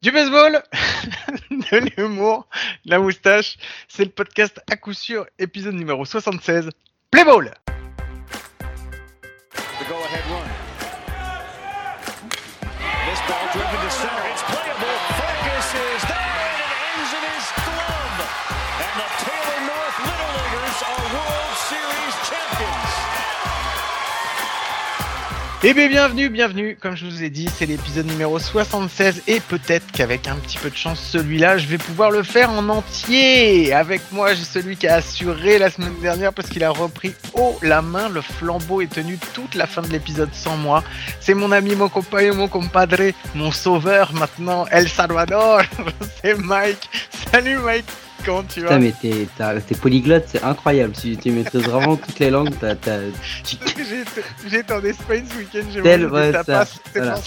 Du baseball, de l'humour, la moustache, c'est le podcast à coup sûr, épisode numéro 76, Play Ball Eh bien bienvenue, bienvenue, comme je vous ai dit, c'est l'épisode numéro 76 et peut-être qu'avec un petit peu de chance celui-là, je vais pouvoir le faire en entier. Avec moi, j'ai celui qui a assuré la semaine dernière parce qu'il a repris haut la main, le flambeau est tenu toute la fin de l'épisode sans moi. C'est mon ami, mon compagnon, mon compadre, mon sauveur maintenant, El Salvador, c'est Mike. Salut Mike Comment tu vas Putain, mais t'es, t'es polyglotte, c'est incroyable. Tu, tu maîtrises vraiment toutes les langues. T'as, tu- été en Espagne ce week-end, j'ai Tel- ouais, ça, voilà.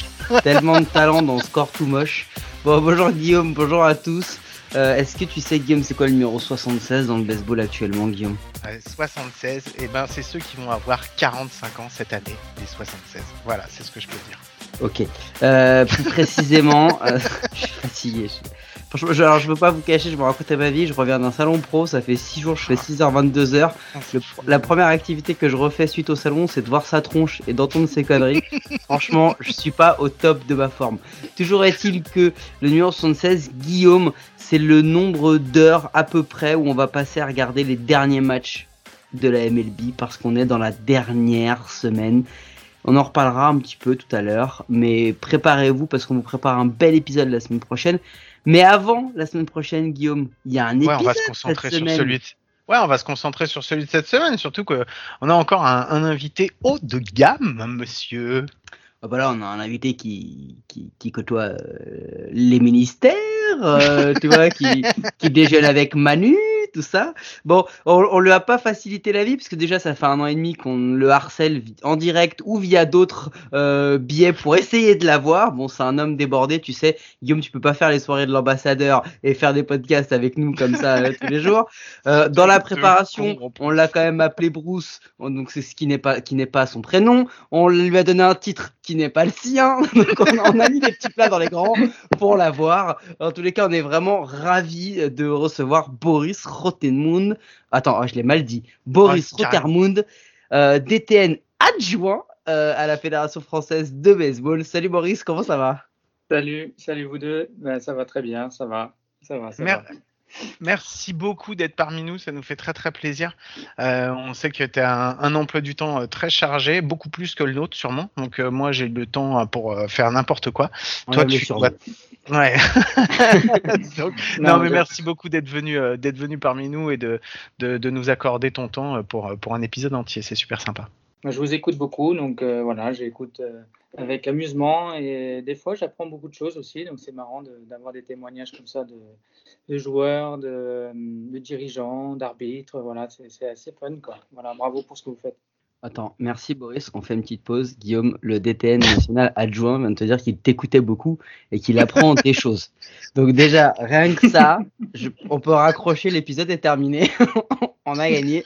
tellement de talent dans Score tout moche. Bon, bonjour Guillaume, bonjour à tous. Euh, est-ce que tu sais, Guillaume, c'est quoi le numéro 76 dans le baseball actuellement, Guillaume? Ouais, 76, et ben c'est ceux qui vont avoir 45 ans cette année, les 76. Voilà, c'est ce que je peux dire. Ok. Euh, plus précisément, euh, je suis fatigué. je- Franchement, je, alors, je veux pas vous cacher, je me racontais ma vie. Je reviens d'un salon pro, ça fait 6 jours, je fais 6h, 22h. Le- la première activité que je refais suite au salon, c'est de voir sa tronche et d'entendre ses conneries. Franchement, je suis pas au top de ma forme. Toujours est-il que le numéro 76, Guillaume, c'est le nombre d'heures à peu près où on va passer à regarder les derniers matchs de la MLB parce qu'on est dans la dernière semaine. On en reparlera un petit peu tout à l'heure, mais préparez-vous parce qu'on vous prépare un bel épisode la semaine prochaine. Mais avant la semaine prochaine, Guillaume, il y a un Ouais, épisode on va se concentrer cette sur semaine. celui de... Ouais, on va se concentrer sur celui de cette semaine, surtout que on a encore un, un invité haut de gamme, monsieur. Ah bah là, on a un invité qui, qui, qui côtoie euh, les ministères, euh, tu vois, qui, qui déjeune avec Manu, tout ça. Bon, on, on lui a pas facilité la vie, parce que déjà, ça fait un an et demi qu'on le harcèle en direct ou via d'autres euh, biais pour essayer de l'avoir. Bon, c'est un homme débordé, tu sais. Guillaume, tu peux pas faire les soirées de l'ambassadeur et faire des podcasts avec nous comme ça euh, tous les jours. Euh, dans la préparation, on l'a quand même appelé Bruce, donc c'est ce qui n'est pas, qui n'est pas son prénom. On lui a donné un titre qui n'est pas le sien. Donc on, on a mis des petits plats dans les grands pour l'avoir. En tous les cas, on est vraiment ravis de recevoir Boris Rotemund. Attends, oh, je l'ai mal dit. Boris Oh. Rotermund, euh, DTN adjoint euh, à la Fédération française de baseball. Salut Boris, comment ça va? Salut, salut vous deux. Ben, ça va très bien, ça va. Ça va, ça Mer- va. Merci beaucoup d'être parmi nous, ça nous fait très très plaisir. Euh, on sait que tu as un, un emploi du temps euh, très chargé, beaucoup plus que le nôtre sûrement. Donc euh, moi j'ai le temps pour euh, faire n'importe quoi. On Toi tu sur dois- Ouais. Donc, non, mais je- merci beaucoup d'être venu euh, d'être venu parmi nous et de, de, de nous accorder ton temps pour, pour un épisode entier, c'est super sympa. Je vous écoute beaucoup, donc euh, voilà, j'écoute euh, avec amusement et des fois j'apprends beaucoup de choses aussi, donc c'est marrant d'avoir des témoignages comme ça de, joueurs, de, dirigeants, d'arbitres, voilà, c'est c'est assez fun quoi. Voilà, bravo pour ce que vous faites. Attends, merci Boris. On fait une petite pause. Guillaume, le DTN national adjoint, vient de te dire qu'il t'écoutait beaucoup et qu'il apprend des choses. Donc déjà, rien que ça, je- on peut raccrocher. L'épisode est terminé. on a gagné.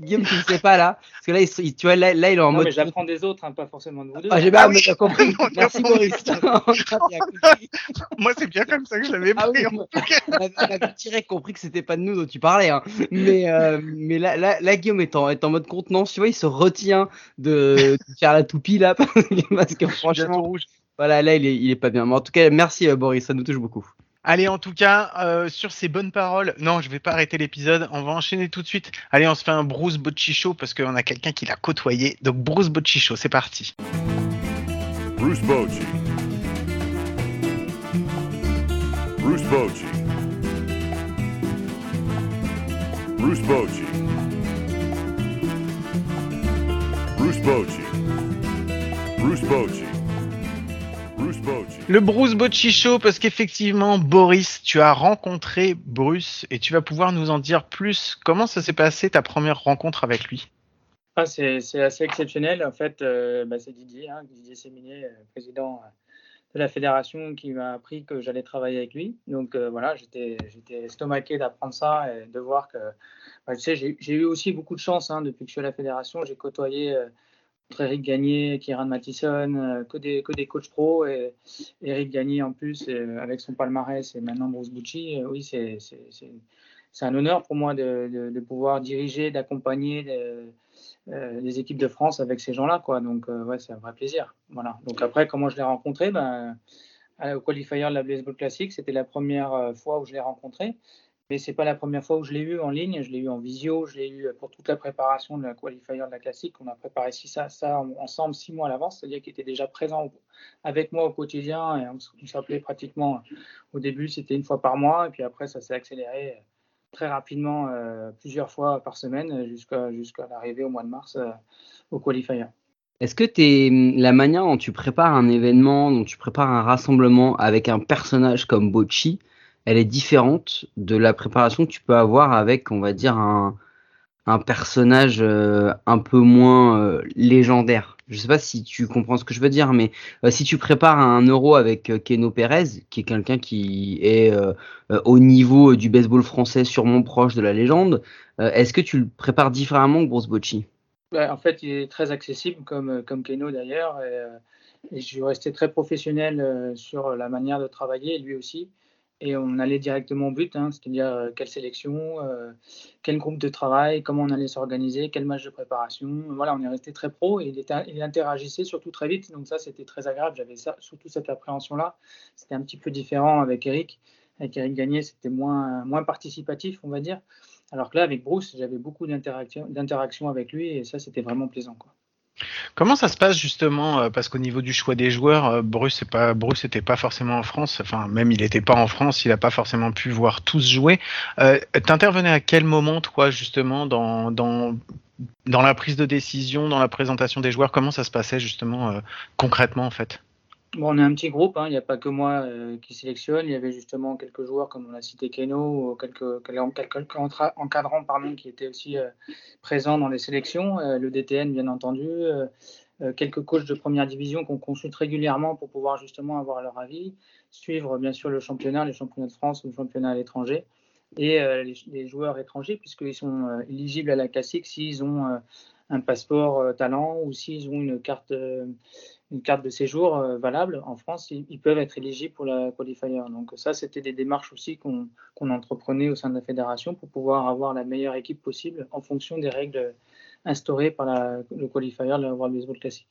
Guillaume, tu ne sais pas là, parce que là, il, tu vois, là, là, il est en Non, mode. mais j'apprends des autres, hein, pas forcément de vous deux. Ah, j'ai Ah bien oui. j'ai compris. Non, Merci non, Boris. Moi c'est bien comme ça que je l'avais Ah pris. oui, on avait, on avait direct compris que c'était pas de nous dont tu parlais. Hein. Mais, euh, mais là, là, là, Guillaume est en, est en mode contenance. Tu vois, il se retient de, de faire la toupie là. Parce que, franchement, rouge. voilà, là, il est, il est pas bien. Mais en tout cas, merci euh, Boris, ça nous touche beaucoup. Allez, en tout cas, euh, sur ces bonnes paroles, non, je vais pas arrêter l'épisode. On va enchaîner tout de suite. Allez, on se fait un Bruce Bocci Show parce qu'on a quelqu'un qui l'a côtoyé. Donc Bruce Bocci Show, c'est parti. Bruce Bochy. Bruce Bochy. Bruce Bochy. Bruce Bochy. Bruce Bochy. Bruce. Le Bruce Bocci Show parce qu'effectivement, Boris, tu as rencontré Bruce et tu vas pouvoir nous en dire plus. Comment ça s'est passé ta première rencontre avec lui? Ah, c'est c'est assez exceptionnel. En fait, euh, bah, c'est Didier, hein, Didier Séminé, euh, président euh, de la fédération, qui m'a appris que j'allais travailler avec lui. Donc euh, voilà, j'étais j'étais estomaqué d'apprendre ça et de voir que. bah, tu sais, j'ai j'ai eu aussi beaucoup de chance hein, depuis que je suis à la fédération. J'ai côtoyé euh, Eric Gagné, Kieran Mattison, euh, que, des, que des coachs pro. Et Eric Gagné en plus, euh, avec son palmarès, et maintenant Bruce Bucci, euh, oui, c'est un honneur pour moi de, de, pouvoir diriger, d'accompagner les équipes de France avec ces gens-là. Donc, ouais, c'est un vrai plaisir. Voilà. Donc, après, comment je l'ai rencontré? Ben, Au qualifier de la Baseball Classic, c'était la première fois où je l'ai rencontré. Mais c'est pas la première fois où je l'ai eu en ligne, je l'ai eu en visio, je l'ai eu pour toute la préparation de la qualifier de la classique. On a préparé ça, ensemble six mois à l'avance, c'est-à-dire qu'il était déjà présent avec moi au quotidien. Et on, s'appelait pratiquement au début, c'était une fois par mois, et puis après ça s'est accéléré très rapidement, euh, plusieurs fois par semaine, jusqu'à jusqu'à l'arrivée au mois de mars euh, au qualifier. Est-ce que es, la manière dont tu prépares un événement, dont tu prépares un rassemblement avec un personnage comme Bocci, elle est différente de la préparation que tu peux avoir avec, on va dire, un, un personnage euh, un peu moins euh, légendaire. Je sais pas si tu comprends ce que je veux dire, mais euh, si tu prépares un euro avec Keno Pérez, qui est quelqu'un qui est au niveau du baseball français sûrement proche de la légende, est-ce que tu le prépares différemment que Bruce Bocci bah, En fait, il est très accessible comme, comme Keno d'ailleurs. Et, et, je suis resté très professionnel sur la manière de travailler, lui aussi et on allait directement au but, hein, c'est-à-dire euh, quelle sélection, euh, quel groupe de travail, comment on allait s'organiser, quel match de préparation. Voilà, on est resté très pro et il, interagissait surtout très vite, donc ça c'était très agréable. J'avais surtout cette appréhension-là. C'était un petit peu différent avec Eric. Avec Eric Gagné, c'était moins, participatif, on va dire. Alors que là, avec Bruce, j'avais beaucoup d'interaction avec lui et ça c'était vraiment plaisant. Comment ça se passe justement euh, Parce qu'au niveau du choix des joueurs, euh, Bruce n'est pas n'était pas forcément en France. Enfin, même il n'était pas en France, il n'a pas forcément pu voir tous jouer. Euh, T'intervenais à quel moment, toi, justement, dans, la prise de décision, dans la présentation des joueurs? Comment ça se passait justement concrètement en fait? On est un petit groupe, hein. il n'y a pas que moi euh, qui sélectionne. Il y avait justement quelques joueurs, comme on a cité Keno, quelques, encadrants pardon, qui étaient aussi euh, présents dans les sélections. Euh, le DTN, bien entendu. quelques coachs de première division qu'on consulte régulièrement pour pouvoir justement avoir leur avis. Suivre bien sûr le championnat, les championnats de France ou le championnat à l'étranger. Et les, joueurs étrangers, puisqu'ils sont éligibles à la classique s'ils ont un passeport talent ou s'ils ont une carte une carte de séjour euh, valable en France, ils, peuvent être éligibles pour la qualifier. Donc ça, c'était des démarches aussi qu'on entreprenait au sein de la fédération pour pouvoir avoir la meilleure équipe possible en fonction des règles instaurées par le qualifier de la World Baseball Classic.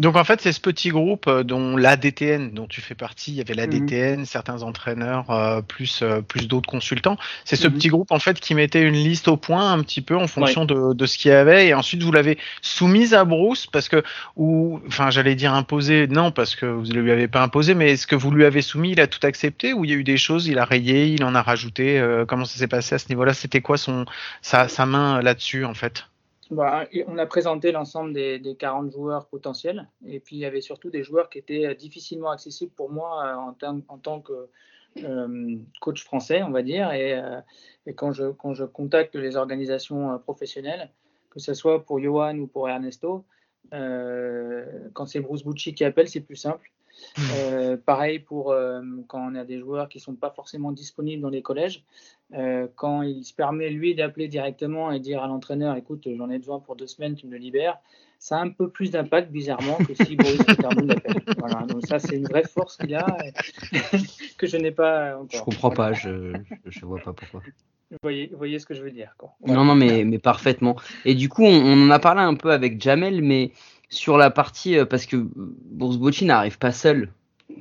Donc en fait, c'est ce petit groupe euh, dont l'ADTN, dont tu fais partie, il y avait l'ADTN, mhm. certains entraîneurs, euh, plus euh, plus d'autres consultants. C'est ce mhm. petit groupe en fait qui mettait une liste au point un petit peu en fonction de, de ce qu'il y avait, et ensuite vous l'avez soumise à Bruce parce que ou enfin j'allais dire imposé, non parce que vous ne lui avez pas imposé, mais est-ce que vous lui avez soumis, il a tout accepté ou il y a eu des choses, il a rayé, il en a rajouté, comment ça s'est passé à ce niveau-là? C'était quoi son sa, sa main là-dessus en fait? On a présenté l'ensemble des, 40 joueurs potentiels. Et puis, il y avait surtout des joueurs qui étaient euh, difficilement accessibles pour moi euh, en, tant que euh, coach français, on va dire. Et, quand, je, quand je contacte les organisations professionnelles, que ce soit pour Johan ou pour Ernesto, quand c'est Bruce Bucci qui appelle, c'est plus simple. Euh, pareil pour euh, quand on a des joueurs qui ne sont pas forcément disponibles dans les collèges. Euh, quand il se permet, lui, d'appeler directement et dire à l'entraîneur Écoute, j'en ai besoin pour deux semaines, tu me le libères, ça a un peu plus d'impact, bizarrement, que si Boris termine d'appel. Voilà, donc ça, c'est une vraie force qu'il a que je n'ai pas encore. Je comprends pas, je ne vois pas pourquoi. Vous voyez, vous voyez, ce que je veux dire. Non, non, mais, mais parfaitement. Et du coup, on, on, en a parlé un peu avec Jamel, mais sur la partie, euh, parce que Bourse Bocci n'arrive pas seul,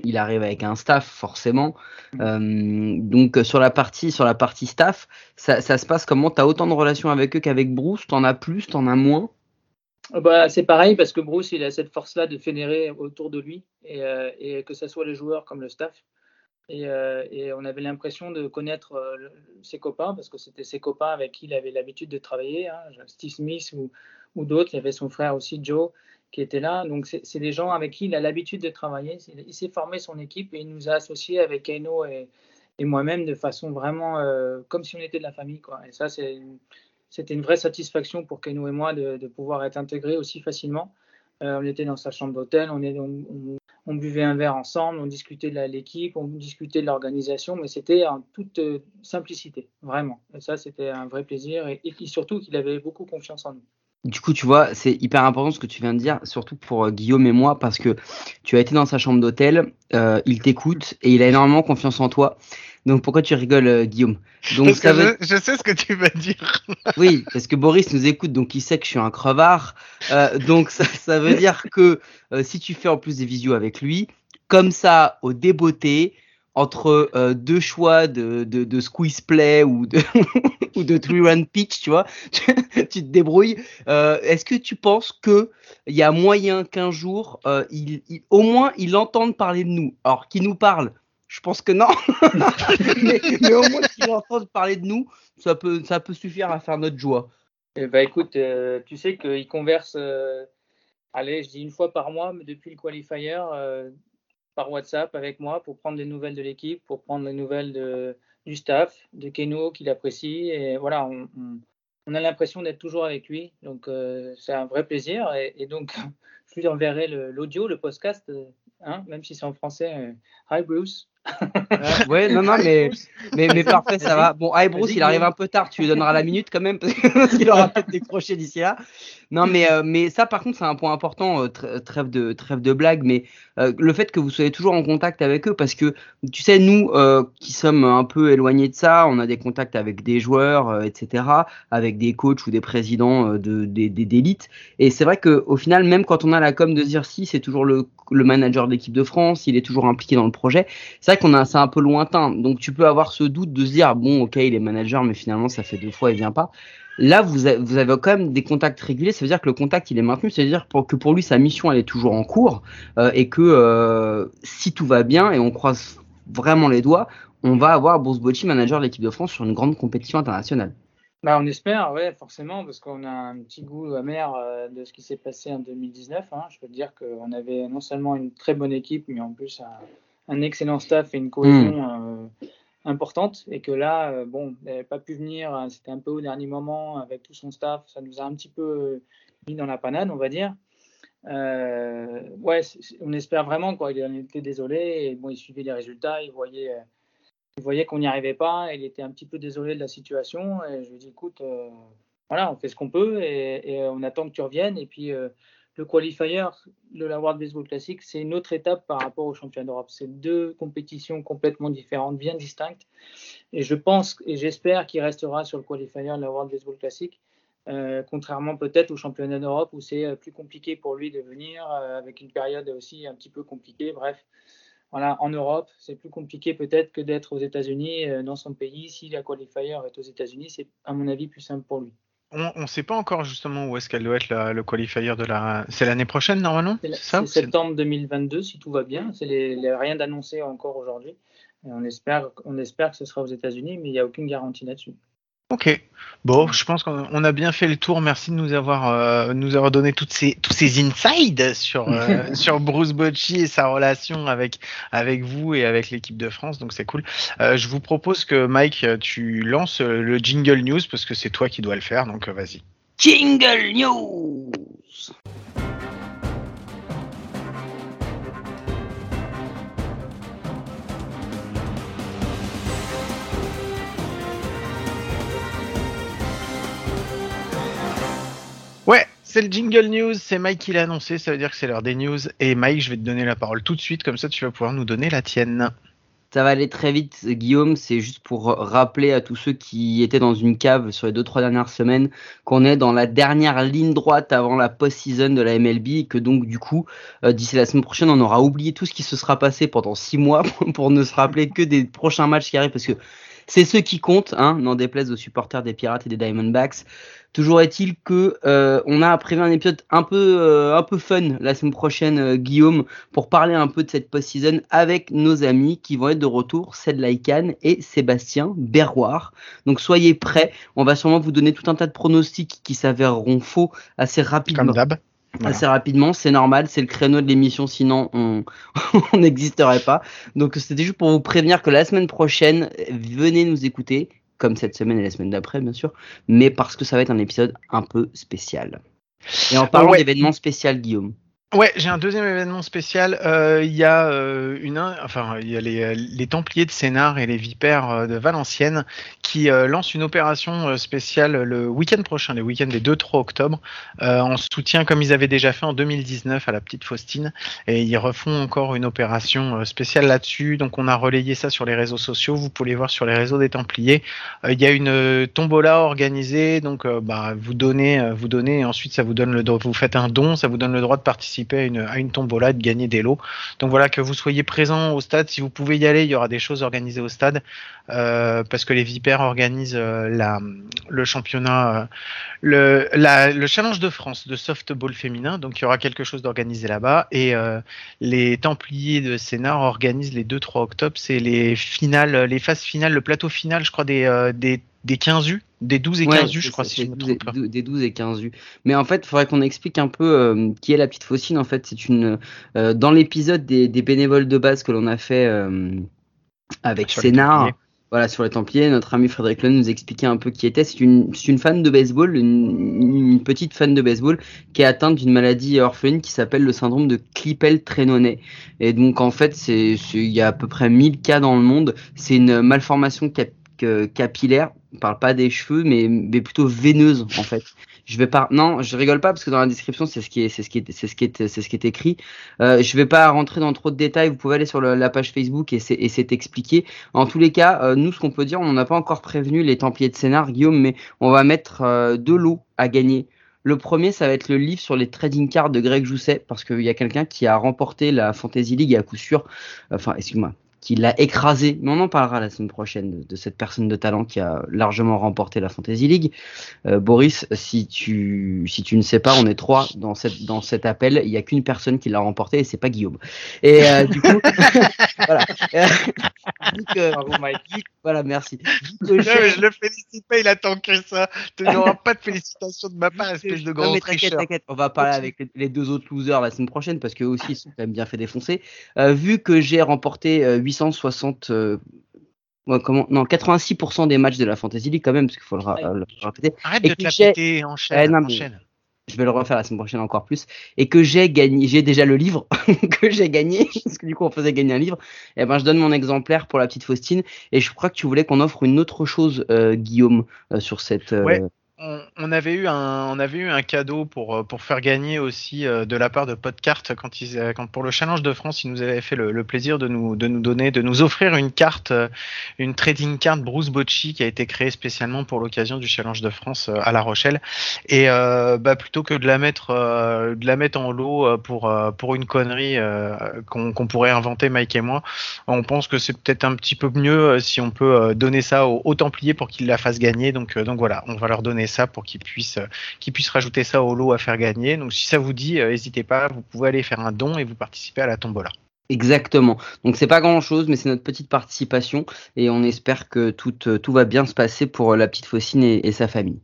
il arrive avec un staff forcément. Mm. Euh, donc sur la partie sur la partie staff, ça, se passe comment? Tu as autant de relations avec eux qu'avec Bruce? T'en as plus? T'en as moins? Euh, bah, c'est pareil parce que Bruce il a cette force-là de fédérer autour de lui et, que ce soit les joueurs comme le staff. Et, on avait l'impression de connaître ses copains parce que c'était ses copains avec qui il avait l'habitude de travailler, hein, Steve Smith ou, ou d'autres. Il y avait son frère aussi Joe qui était là. Donc, c'est des gens avec qui il a l'habitude de travailler. Il s'est formé son équipe et il nous a associés avec Eno et, moi-même de façon vraiment euh, comme si on était de la famille. Quoi. Et ça, c'était une vraie satisfaction pour Keno et moi de, pouvoir être intégrés aussi facilement. Euh, on était dans sa chambre d'hôtel, on, buvait un verre ensemble, on discutait de l'équipe, on discutait de l'organisation, mais c'était en toute euh, simplicité, vraiment. Et ça, c'était un vrai plaisir et surtout qu'il avait beaucoup confiance en nous. Du coup, tu vois, c'est hyper important ce que tu viens de dire, surtout pour euh, Guillaume et moi, parce que tu as été dans sa chambre d'hôtel, euh, il t'écoute et il a énormément confiance en toi. Donc pourquoi tu rigoles, euh, Guillaume? Donc Parce ça que veut... je, je sais ce que tu vas dire. Oui, parce que Boris nous écoute, donc il sait que je suis un crevard. Euh, donc ça, ça veut dire que euh, si tu fais en plus des visios avec lui, comme ça, au débeauté, entre euh, deux choix de, squeeze play ou de, three run pitch, tu vois, tu, te débrouilles. Euh, Est-ce que tu penses que il y a moyen qu'un jour, euh, au moins, il entende parler de nous? Alors, qu'il nous parle, je pense que non. mais, au moins qu'il entende parler de nous, ça peut, ça peut suffire à faire notre joie. Eh ben, écoute, tu sais qu'ils conversent, allez, je dis une fois par mois, mais depuis le qualifier, par WhatsApp avec moi pour prendre des nouvelles de l'équipe, pour prendre les nouvelles de, du staff, de Keno qu'il apprécie. Et voilà, on, on- a l'impression d'être toujours avec lui. Donc, euh, c'est un vrai plaisir. Et, donc, je lui enverrai le- l'audio, le, podcast, euh, hein, même si c'est en français. euh, Hi Bruce. Ouais, non, non, mais, mais, mais parfait, ça va. Bon, hey, Bruce, il arrive un peu tard, tu lui donneras la minute quand même, parce qu'il aura peut-être décroché d'ici là. Non, mais, euh, mais ça, par contre, c'est un point important, euh, tr- trêve, de, trêve de blague, mais euh, le fait que vous soyez toujours en contact avec eux, parce que, tu sais, nous, euh, qui sommes un peu éloignés de ça, on a des contacts avec des joueurs, euh, etc., avec des coachs ou des présidents euh, de, des- des- d'élite. Et c'est vrai qu'au final, même quand on a la com de Zirsi, c'est toujours le, le manager de l'équipe de France, il est toujours impliqué dans le projet c'est qu'on a c'est un peu lointain donc tu peux avoir ce doute de se dire bon ok il est manager mais finalement ça fait deux fois il vient pas là vous avez, quand même des contacts réguliers ça veut dire que le contact il est maintenu c'est à dire que pour lui sa mission elle est toujours en cours euh, et que euh, si tout va bien et on croise vraiment les doigts on va avoir Bruce manager de l'équipe de France sur une grande compétition internationale Bah, on espère, ouais, forcément, parce qu'on a un petit goût amer euh, de ce qui s'est passé en 2019. hein. Je peux dire qu'on avait non seulement une très bonne équipe, mais en plus un, un excellent staff et une cohésion euh, importante. Et que là, euh, bon, il n'avait pas pu venir, hein, c'était un peu au dernier moment avec tout son staff. Ça nous a un petit peu euh, mis dans la panade, on va dire. Euh, ouais, on espère vraiment, quoi. Il en était désolé. Et bon, il suivait les résultats, il voyait. euh, il voyait qu'on n'y arrivait pas, il était un petit peu désolé de la situation. Et je lui ai dit, écoute, euh, voilà, on fait ce qu'on peut et, et on attend que tu reviennes. Et puis, le qualifier de la World Baseball Classic, c'est une autre étape par rapport au championnat d'Europe. C'est deux compétitions complètement différentes, bien distinctes. Et je pense et j'espère qu'il restera sur le qualifier de la World Baseball Classic. euh, contrairement peut-être au championnat d'Europe où c'est euh, plus compliqué pour lui de venir euh, avec une période aussi un petit peu compliquée. Bref, voilà, en Europe, c'est plus compliqué peut-être que d'être aux États-Unis, dans son pays. Si la qualifier est aux États-Unis, c'est à mon avis plus simple pour lui. On ne sait pas encore justement où est-ce qu'elle doit être la- le qualifier de la. C'est l'année prochaine normalement C'est septembre 2022, si tout va bien. C'est les, les- rien d'annoncé encore aujourd'hui. On espère, on espère que ce sera aux États-Unis, mais il n'y a aucune garantie là-dessus. Ok. Bon, je pense qu'on on a bien fait le tour. Merci de nous avoir, euh, nous avoir donné toutes ces, tous ces insides sur, euh, sur Bruce Bocci et sa relation avec, avec vous et avec l'équipe de France. Donc c'est cool. Euh, je vous propose que Mike, tu lances le jingle news parce que c'est toi qui dois le faire. Donc vas-y. Jingle News c'est le jingle news. C'est Mike qui l'a annoncé. Ça veut dire que c'est l'heure des news. Et Mike, je vais te donner la parole tout de suite. Comme ça, tu vas pouvoir nous donner la tienne. Ça va aller très vite, Guillaume. C'est juste pour rappeler à tous ceux qui étaient dans une cave sur les deux trois dernières semaines qu'on est dans la dernière ligne droite avant la post-season de la MLB et que donc du coup, euh, d'ici la semaine prochaine, on aura oublié tout ce qui se sera passé pendant six mois pour ne se rappeler que des prochains matchs qui arrivent parce que c'est ceux qui comptent, hein, n'en déplaise aux supporters des Pirates et des Diamondbacks. Toujours est-il que euh, on a prévu un épisode un peu euh, un peu fun la semaine prochaine, euh, Guillaume, pour parler un peu de cette post-season avec nos amis qui vont être de retour, Ced Laikan et Sébastien Berroir. Donc soyez prêts, on va sûrement vous donner tout un tas de pronostics qui s'avéreront faux assez rapidement. Comme d'hab. Voilà. Assez rapidement, c'est normal, c'est le créneau de l'émission, sinon on on n'existerait pas. Donc c'était juste pour vous prévenir que la semaine prochaine, venez nous écouter, comme cette semaine et la semaine d'après bien sûr, mais parce que ça va être un épisode un peu spécial. Et en parlant Ouais. d'événements spéciaux, Guillaume, Ouais, j'ai un deuxième événement spécial. Euh, Il y a euh, euh, les Templiers de Sénart et les Vipères de Valenciennes qui lancent une opération spéciale le week-end prochain, le week-end des 2-3 octobre, en soutien comme ils avaient déjà fait en 2019 à la petite Faustine. Et ils refont encore une opération spéciale là-dessus. Donc on a relayé ça sur les réseaux sociaux. Vous pouvez voir sur les réseaux des Templiers. Il y a une tombola organisée. Donc bah, vous donnez, vous donnez, ensuite ça vous donne le. Vous faites un don, ça vous donne le droit de participer à une, à une de gagner des lots. Donc voilà, que vous soyez présent au stade, si vous pouvez y aller, il y aura des choses organisées au stade, euh, parce que les Vipères organisent euh, le championnat, euh, le, challenge de France de softball féminin, donc il y aura quelque chose d'organisé là-bas, et les Templiers de Sénart organisent les 2-3 octobre, c'est les finales, les phases finales, le plateau final, je crois, des, des, des 15 U, des 12 et 15 U, je crois, ça, si je c'est me 12 et- trompe pas. dou- Des 12 et 15 U. Mais en fait, il faudrait qu'on explique un peu euh, qui est la petite Faucine. En fait, c'est une. euh, dans l'épisode des, des bénévoles de base que l'on a fait euh, avec Sur Templiers. voilà, sur les Templiers, notre ami Frédéric Lund nous expliquait un peu qui était. C'est une, c'est une fan de baseball, une, une petite fan de baseball qui est atteinte d'une maladie orpheline qui s'appelle le syndrome de Klippel-Trenaunay. Et donc, en fait, il y a à peu près 1000 cas dans le monde. C'est une malformation cap- capillaire. On parle pas des cheveux, mais, mais plutôt veineuse, en fait. Je vais pas, non, je rigole pas parce que dans la description, c'est ce qui est, c'est ce qui est, c'est ce qui est, c'est ce qui est écrit. Euh, je vais pas rentrer dans trop de détails. Vous pouvez aller sur le- la page Facebook et c'est, et c'est expliqué. En tous les cas, euh, nous, ce qu'on peut dire, on n'a pas encore prévenu les Templiers de Sénart, Guillaume, mais on va mettre euh, deux lots à gagner. Le premier, ça va être le livre sur les trading cards de Greg Jousset, parce qu'il y a quelqu'un qui a remporté la Fantasy League à coup sûr, enfin, excuse-moi, qui l'a écrasé. Mais on en parlera la semaine prochaine de, de cette personne de talent qui a largement remporté la Fantasy League. Euh, Boris, si tu, si tu ne sais pas, on est trois dans, cette, dans cet appel. Il n'y a qu'une personne qui l'a remporté et c'est pas Guillaume. Et euh, du coup, voilà. Euh, voilà, merci. Non, mais je le félicite pas, il attend que ça. Tu n'auras pas de félicitations de ma part, espèce de Non, grand mais t'inquiète, tricheur. t'inquiète, on va parler avec les, les deux autres losers la semaine prochaine parce qu'eux aussi ils sont quand même bien fait défoncer. Vu que j'ai remporté euh, 860, euh, ouais, comment, non 86% des matchs de la Fantasy League quand même parce qu'il faut le, ra- euh, le répéter. Arrête Et de te la péter, enchaîne, Eh, non, mais- enchaîne. Je vais le refaire la semaine prochaine encore plus et que j'ai gagné, j'ai déjà le livre que j'ai gagné parce que du coup on faisait gagner un livre. Et ben je donne mon exemplaire pour la petite Faustine et je crois que tu voulais qu'on offre une autre chose, euh, Guillaume, euh, sur cette. euh, Ouais. On, avait eu un, on avait eu un cadeau pour, euh, pour faire gagner aussi euh, de la part de Podcart quand ils, euh, quand pour le Challenge de France, ils nous avaient fait le, plaisir de nous, de nous donner, de nous offrir une carte, une trading card Bruce Bocci qui a été créée spécialement pour l'occasion du Challenge de France à La Rochelle. Et bah, plutôt que de la mettre, de la mettre en lot pour, pour une connerie qu'on pourrait inventer Mike et moi, on pense que c'est peut-être un petit peu mieux si on peut donner ça aux, Templiers pour qu'ils la fassent gagner. Donc, donc voilà, on va leur donner ça pour qu'ils puissent, euh, rajouter ça au lot à faire gagner. Donc si ça vous dit, euh, n'hésitez pas, vous pouvez aller faire un don et vous participer à la tombola. Exactement. Donc c'est pas grand chose, mais c'est notre petite participation et on espère que tout, euh, va bien se passer pour la petite Faucine et sa famille.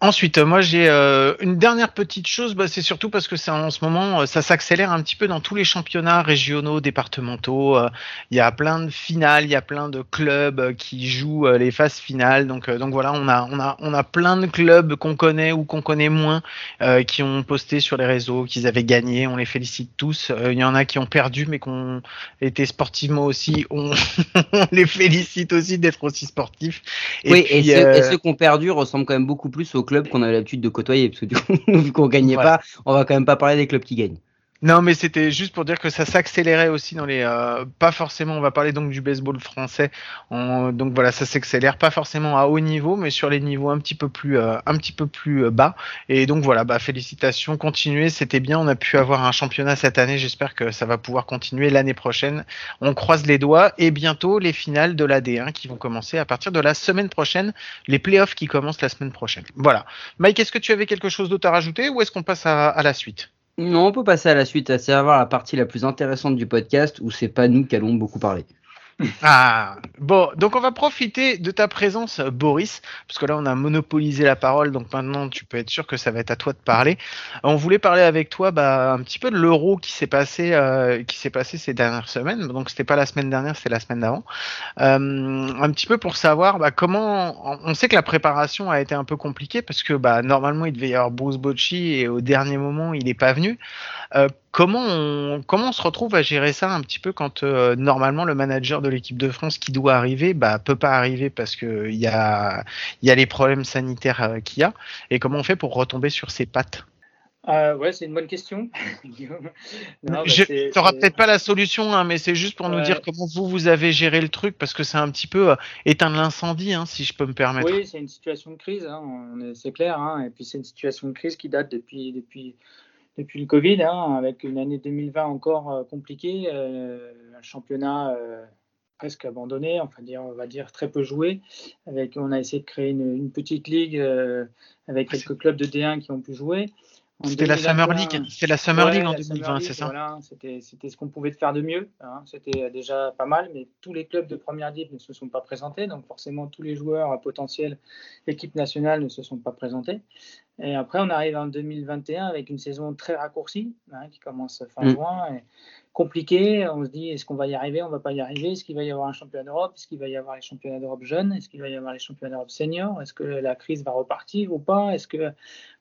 Ensuite, moi j'ai euh, une dernière petite chose, bah, c'est surtout parce que c'est en ce moment, euh, ça s'accélère un petit peu dans tous les championnats régionaux, départementaux. euh, Il y a plein de finales, il y a plein de clubs qui jouent les phases finales. Donc, donc voilà, on a, on a, on a plein de clubs qu'on connaît ou qu'on connaît moins euh, qui ont posté sur les réseaux qu'ils avaient gagné. On les félicite tous. Il y en a qui ont perdu, mais qui ont été sportivement aussi. On, on les félicite aussi d'être aussi sportifs. oui, et, ceux, euh, et ceux qui ont perdu ressemblent quand même beaucoup plus au club qu'on avait l'habitude de côtoyer, parce que du coup, vu qu'on gagnait Voilà. pas, on va quand même pas parler des clubs qui gagnent. Non, mais c'était juste pour dire que ça s'accélérait aussi dans les. euh, pas forcément, on va parler donc du baseball français. Donc voilà, ça s'accélère pas forcément à haut niveau, mais sur les niveaux un petit peu plus, euh, euh, bas. Et donc voilà, bah félicitations, continuez, c'était bien. On a pu avoir un championnat cette année. J'espère que ça va pouvoir continuer l'année prochaine. On croise les doigts et bientôt les finales de la D1 qui vont commencer à partir de la semaine prochaine. Les playoffs qui commencent la semaine prochaine. Voilà. Mike, est-ce que tu avais quelque chose d'autre à rajouter ou est-ce qu'on passe à la suite? Non, on peut passer à la suite, à savoir la partie la plus intéressante du podcast où c'est pas nous qui allons beaucoup parler. Ah, bon, donc on va profiter de ta présence, Boris, parce que là on a monopolisé la parole, donc maintenant tu peux être sûr que ça va être à toi de parler. On voulait parler avec toi bah, un petit peu de l'euro qui s'est passé, euh, qui s'est passé ces dernières semaines. Donc c'était pas la semaine dernière, c'était la semaine d'avant. Euh, un petit peu pour savoir bah, comment. On sait que la préparation a été un peu compliquée parce que bah, normalement il devait y avoir Bruce Bocci et au dernier moment il n'est pas venu. Euh, comment on, comment on se retrouve à gérer ça un petit peu quand euh, normalement le manager de l'équipe de France qui doit arriver bah peut pas arriver parce que il y a il y a les problèmes sanitaires euh, qu'il y a et comment on fait pour retomber sur ses pattes? Euh, ouais, c'est une bonne question. Bah, c'est- peut-être pas la solution hein, mais c'est juste pour nous dire comment vous vous avez géré le truc parce que c'est un petit peu euh, éteindre l'incendie hein, si je peux me permettre. Oui, c'est une situation de crise, hein, c'est clair. et puis c'est une situation de crise qui date depuis, depuis, depuis le Covid, hein, avec une année 2020 encore euh, compliquée, euh, un championnat euh, presque abandonné, enfin dire, on va dire très peu joué. Avec, on a essayé de créer une, une petite ligue euh, avec quelques clubs de D1 qui ont pu jouer. C'était la Summer 2021, League, c'est la Summer Ouais, League en la Summer 2020, League, c'est ça Voilà, c'était, c'était ce qu'on pouvait faire de mieux. hein. C'était déjà pas mal, mais tous les clubs de première div ne se sont pas présentés, donc forcément tous les joueurs potentiels d'équipe nationale ne se sont pas présentés. Et après, on arrive en 2021 avec une saison très raccourcie, hein, qui commence fin Mm. juin, et compliquée. On se dit, est-ce qu'on va y arriver? On va pas y arriver. Est-ce qu'il va y avoir un championnat d'Europe? Est-ce qu'il va y avoir les championnats d'Europe jeunes? Est-ce qu'il va y avoir les championnats d'Europe seniors? Est-ce que la crise va repartir ou pas? Est-ce que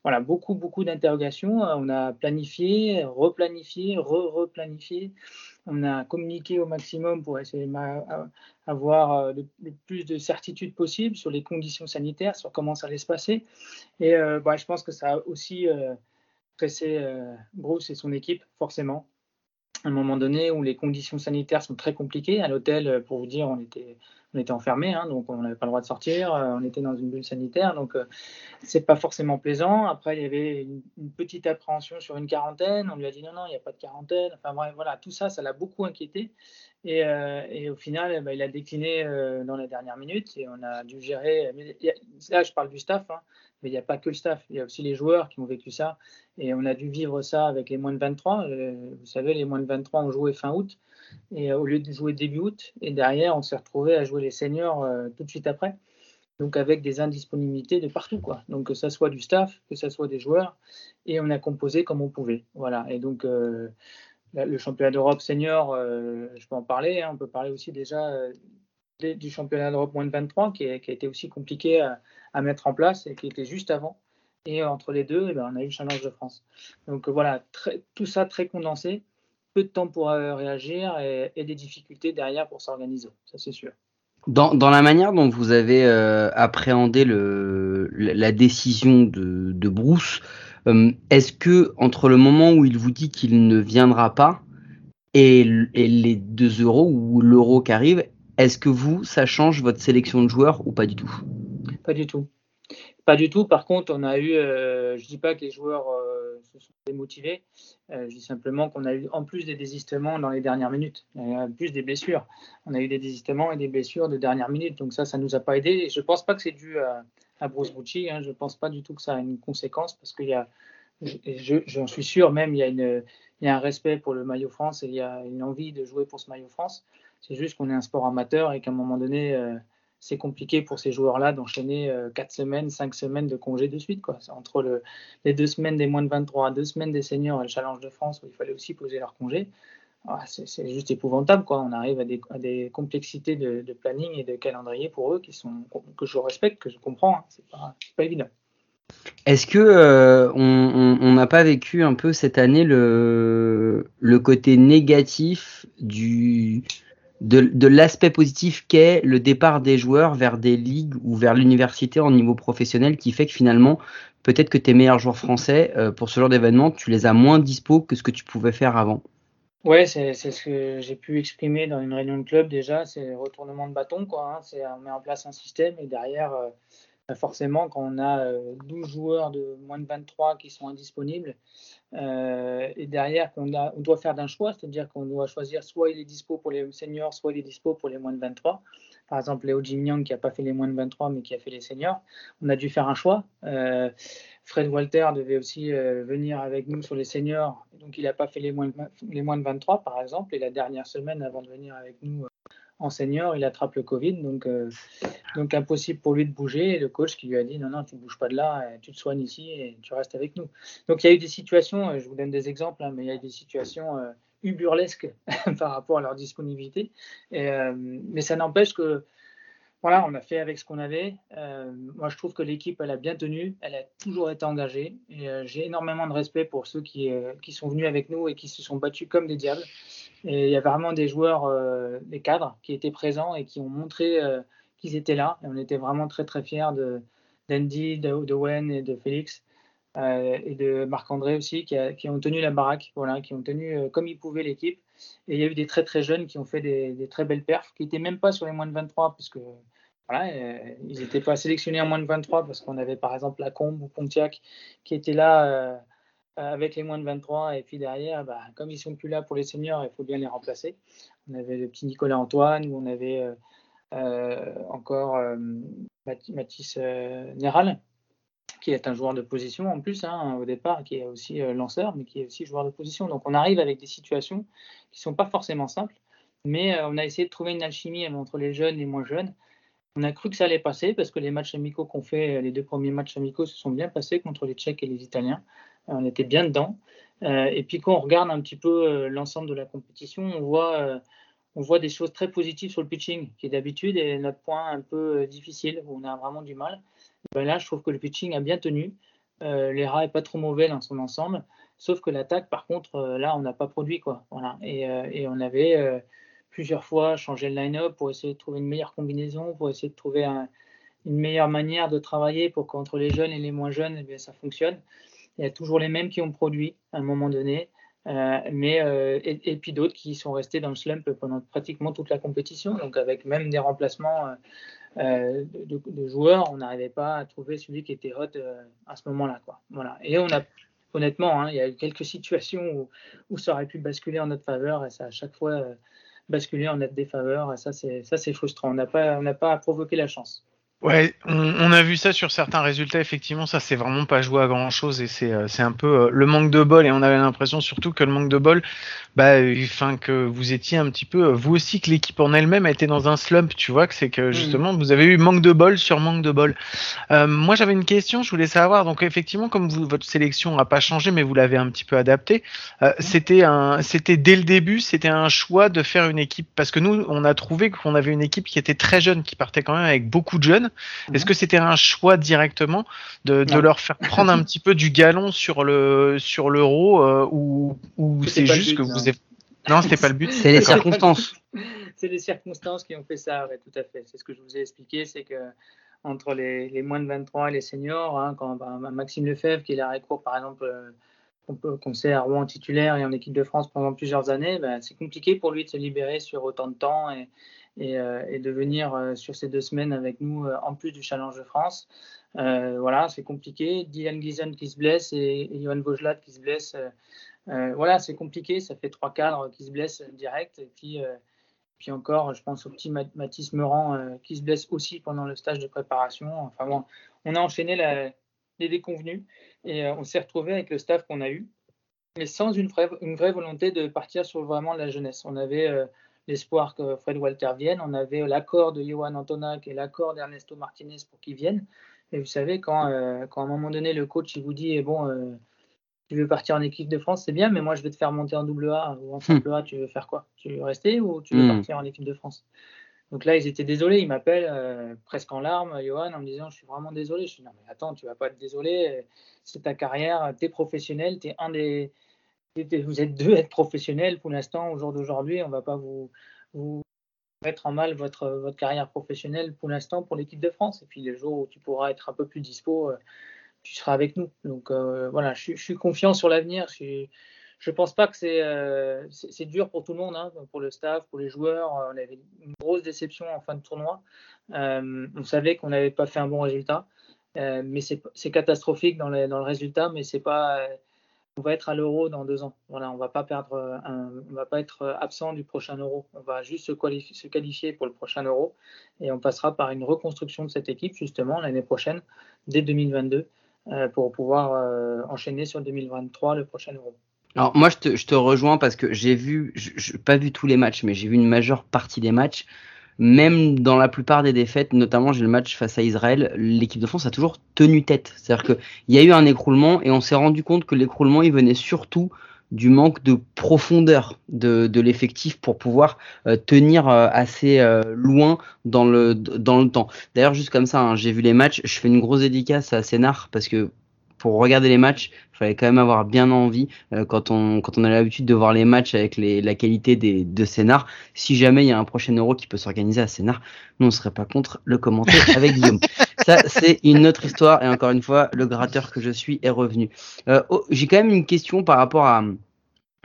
voilà, beaucoup, beaucoup d'interrogations. On a planifié, replanifié, re-replanifié. On a communiqué au maximum pour essayer d'avoir le, le, plus de certitude possible sur les conditions sanitaires, sur comment ça allait se passer. Et euh, bah, je pense que ça a aussi euh, pressé euh, Bruce et son équipe, forcément. À un moment donné où les conditions sanitaires sont très compliquées. À l'hôtel, pour vous dire, on était, on était enfermés, hein, donc on n'avait pas le droit de sortir. Euh, on était dans une bulle sanitaire, donc euh, c'est pas forcément plaisant. Après, il y avait une, petite appréhension sur une quarantaine. On lui a dit non, non, il n'y a pas de quarantaine. Enfin bref, voilà, tout ça, ça l'a beaucoup inquiété. Et, euh, au final, bah, il a décliné euh, dans les dernières minutes et on a dû gérer. Là, je parle du staff, hein, mais il n'y a pas que le staff. Il y a aussi les joueurs qui ont vécu ça. Et on a dû vivre ça avec les moins de 23. vous savez, les moins de 23 ont joué fin août et au lieu de jouer début août. Et derrière, on s'est retrouvé à jouer les seniors euh, tout de suite après. Donc avec des indisponibilités de partout, quoi. Donc que ça soit du staff, que ça soit des joueurs, et on a composé comme on pouvait. Voilà. Et donc euh, le championnat d'Europe senior, euh, je peux en parler. Hein, on peut parler aussi déjà euh, du championnat d'Europe moins de 23, qui, a été aussi compliqué à, mettre en place et qui était juste avant. Et entre les deux, eh ben, on a eu le Challenge de France. Donc voilà, tout ça très condensé peu de temps pour euh, réagir et, et, des difficultés derrière pour s'organiser, ça c'est sûr. Dans, dans, la manière dont vous avez euh, appréhendé le, la décision de, de Bruce, euh, est-ce que entre le moment où il vous dit qu'il ne viendra pas et, et les 2 euros ou l'euro qui arrive, est-ce que vous, ça change votre sélection de joueurs ou pas du tout? Pas du tout. Pas du tout. Par contre, on a eu, euh, je dis pas que les joueurs se sont démotivés, euh, je dis simplement qu'on a eu en plus des désistements dans les dernières minutes, en plus des blessures. On a eu des désistements et des blessures de dernière minute, donc ça, ça nous a pas aidé. Je pense pas que c'est dû à, Bruce Bucci. Hein. Je pense pas du tout que ça a une conséquence parce qu'il y a, j'en je, suis sûr même, il y a une, il y a un respect pour le maillot France et il y a une envie de jouer pour ce maillot France. C'est juste qu'on est un sport amateur et qu'à un moment donné euh, c'est compliqué pour ces joueurs-là d'enchaîner euh, 4 semaines, 5 semaines de congé de suite. Quoi. Entre le, les deux semaines des moins de 23, deux semaines des seniors et le Challenge de France où il fallait aussi poser leur congé, ah, c'est juste épouvantable. On arrive à des, complexités de, planning et de calendrier pour eux qui sont, que je respecte, que je comprends. Hein. C'est pas, évident. Est-ce que euh, on n'a pas vécu un peu cette année le côté négatif du, de, l'aspect positif qu'est le départ des joueurs vers des ligues ou vers l'université en niveau professionnel qui fait que finalement, peut-être que tes meilleurs joueurs français, euh, pour ce genre d'événement, tu les as moins dispo que ce que tu pouvais faire avant. Ouais, c'est ce que j'ai pu exprimer dans une réunion de club déjà, c'est retournement de bâton, quoi. Hein, on met en place un système et derrière, euh, forcément, quand on a euh, 12 joueurs de moins de 23 qui sont indisponibles, euh, et derrière, on, doit faire d'un choix, c'est-à-dire qu'on doit choisir soit il est dispo pour les seniors, soit il est dispo pour les moins de 23. Par exemple, Léo Jimnyang qui n'a pas fait les moins de 23 mais qui a fait les seniors. On a dû faire un choix. Euh, Fred Walter devait aussi euh, venir avec nous sur les seniors, donc il n'a pas fait les moins de 23 par exemple. Et la dernière semaine avant de venir avec nous en senior, il attrape le Covid, donc, euh, donc impossible pour lui de bouger. Et le coach qui lui a dit non, non, tu ne bouges pas de là, tu te soignes ici et tu restes avec nous. Donc il y a eu des situations, je vous donne des exemples, hein, mais il y a eu des situations euh, uburlesques par rapport à leur disponibilité. Euh, mais ça n'empêche que voilà, on a fait avec ce qu'on avait. moi, je trouve que l'équipe, elle a bien tenu, elle a toujours été engagée. Et j'ai énormément de respect pour ceux qui sont venus avec nous et qui se sont battus comme des diables. Et il y a vraiment des joueurs, euh, des cadres qui étaient présents et qui ont montré euh, qu'ils étaient là. Et on était vraiment très très fiers d'Andy, de, de Wen et de Félix euh, et de Marc-André aussi qui, qui, ont tenu la baraque, voilà, qui ont tenu comme ils pouvaient l'équipe. Et il y a eu des très très jeunes qui ont fait des, des très belles perfs, qui n'étaient même pas sur les moins de 23 parce que voilà, ils n'étaient pas sélectionnés en moins de 23 parce qu'on avait par exemple Lacombe ou Pontiac qui étaient là euh, avec les moins de 23. Et puis derrière, bah, comme ils sont plus là pour les seniors, il faut bien les remplacer. On avait le petit Nicolas Antoine, ou on avait euh, euh, encore Mathis Néral, qui est un joueur de position en plus hein, au départ, qui est aussi lanceur, mais qui est aussi joueur de position. Donc on arrive avec des situations qui sont pas forcément simples, mais on a essayé de trouver une alchimie entre les jeunes et les moins jeunes. On a cru que ça allait passer parce que les matchs amicaux qu'on fait, les deux premiers matchs amicaux se sont bien passés contre les Tchèques et les Italiens on était bien dedans. Euh, et puis quand on regarde un petit peu euh, l'ensemble de la compétition, on voit, euh, des choses très positives sur le pitching, qui d'habitude est notre point un peu difficile, où on a vraiment du mal. Ben là, je trouve que le pitching a bien tenu. les rats n'est pas trop mauvais dans son ensemble, sauf que l'attaque, par contre, là, on n'a pas produit. Quoi. Et, et on avait plusieurs fois changé le line-up pour essayer de trouver une meilleure combinaison, pour essayer de trouver une meilleure manière de travailler pour qu'entre les jeunes et les moins jeunes, eh ça fonctionne. Il y a toujours les mêmes qui ont produit à un moment donné, euh, mais euh, et, puis d'autres qui sont restés dans le slump pendant pratiquement toute la compétition. Donc avec même des remplacements euh, de, joueurs, on n'arrivait pas à trouver celui qui était hot à ce moment-là. Voilà. Et on a honnêtement, hein, il y a eu quelques situations où, ça aurait pu basculer en notre faveur et ça a à chaque fois basculé en notre défaveur. Et ça, c'est ça, c'est frustrant. On n'a pas, on n'a pas provoqué la chance. Ouais, on, a vu ça sur certains résultats. Effectivement, ça c'est vraiment pas joué à grand chose et c'est euh, c'est un peu euh, le manque de bol. Et on avait l'impression surtout que le manque de bol, bah, enfin que vous étiez un petit peu, vous aussi que l'équipe en elle-même a été dans un slump. Tu vois que c'est que mm. justement vous avez eu manque de bol sur manque de bol. Euh, moi j'avais une question, je voulais savoir. Donc effectivement, comme vous, votre sélection a pas changé, mais vous l'avez un petit peu adapté. Euh, mm. c'était un, c'était dès le début, c'était un choix de faire une équipe? Parce que nous on a trouvé qu'on avait une équipe qui était très jeune, qui partait quand même avec beaucoup de jeunes. Est-ce que c'était un choix directement de, leur faire prendre un petit peu du galon sur le sur l'euro euh, ou, ou c'est juste que vous avez... non c'était pas le but. C'est les circonstances. C'est les circonstances qui ont fait ça ouais, tout à fait. C'est ce que je vous ai expliqué c'est que entre les, les, moins de 23 et les seniors hein, quand bah, Maxime Lefebvre qui est l'arrêt court par exemple euh, qu'on sait à Rouen titulaire et en équipe de France pendant plusieurs années, bah, c'est compliqué pour lui de se libérer sur autant de temps et, euh, et, de venir euh, sur ces deux semaines avec nous euh, en plus du Challenge de France. voilà, c'est compliqué. Dylan Gleason qui se blesse et, Johan Vojlat qui se blesse. voilà, c'est compliqué. Ça fait trois cadres qui se blessent direct. Et puis, puis encore, je pense au petit Mathis Meurant qui se blesse aussi pendant le stage de préparation. Enfin bon, on a enchaîné les déconvenus et on s'est retrouvé avec le staff qu'on a eu, mais sans une vraie, une vraie volonté de partir sur vraiment la jeunesse. On avait l'espoir que Fred Walter vienne. On avait l'accord de Johan Antonac et l'accord d'Ernesto Martinez pour qu'ils viennent. Et vous savez, quand, euh, quand, à un moment donné, le coach il vous dit eh Bon, euh, tu veux partir en équipe de France, c'est bien, mais moi je vais te faire monter en double A ou en simple A, tu veux faire quoi? Tu veux rester ou tu veux hmm. partir en équipe de France? Donc là, ils étaient désolés. Ils m'appellent euh, presque en larmes, Johan, en me disant Je suis vraiment désolé. Je dis Non, mais attends, tu vas pas être désolé. C'est ta carrière, tu es professionnel, tu es un des, vous êtes deux être professionnels pour l'instant, au jour d'aujourd'hui. On ne va pas vous, mettre en mal votre, carrière professionnelle pour l'instant pour l'équipe de France. Et puis les jours où tu pourras être un peu plus dispo, euh, tu seras avec nous. Donc euh, voilà, je, suis confiant sur l'avenir. Je ne pense pas que euh, c'est c'est dur pour tout le monde, hein, pour le staff, pour les joueurs. On avait une grosse déception en fin de tournoi. on savait qu'on n'avait pas fait un bon résultat. mais c'est catastrophique dans, dans, le résultat, mais c'est pas on va être à l'euro dans deux ans. On va pas perdre, un, on va pas être absent du prochain euro. On va juste se qualifier, pour le prochain euro et on passera par une reconstruction de cette équipe justement l'année prochaine, dès 2022, euh, pour pouvoir euh, enchaîner sur 2023 le prochain euro. Alors moi je te, rejoins parce que j'ai vu, pas vu tous les matchs, mais j'ai vu une majeure partie des matchs. Même dans la plupart des défaites, notamment j'ai le match face à Israël, l'équipe de France a toujours tenu tête. C'est-à-dire que il y a eu un écroulement et on s'est rendu compte que l'écroulement il venait surtout du manque de profondeur de, de l'effectif pour pouvoir euh, tenir euh, assez euh, loin dans le dans le temps. D'ailleurs juste comme ça, hein, j'ai vu les matchs, je fais une grosse dédicace à Sénard parce que pour regarder les matchs, il fallait quand même avoir bien envie euh, quand on quand on a l'habitude de voir les matchs avec les, la qualité des de Sénard. Si jamais il y a un prochain Euro qui peut s'organiser à Sénard, nous on serait pas contre le commenter avec Guillaume. Ça c'est une autre histoire et encore une fois le gratteur que je suis est revenu. Euh, oh, J'ai quand même une question par rapport à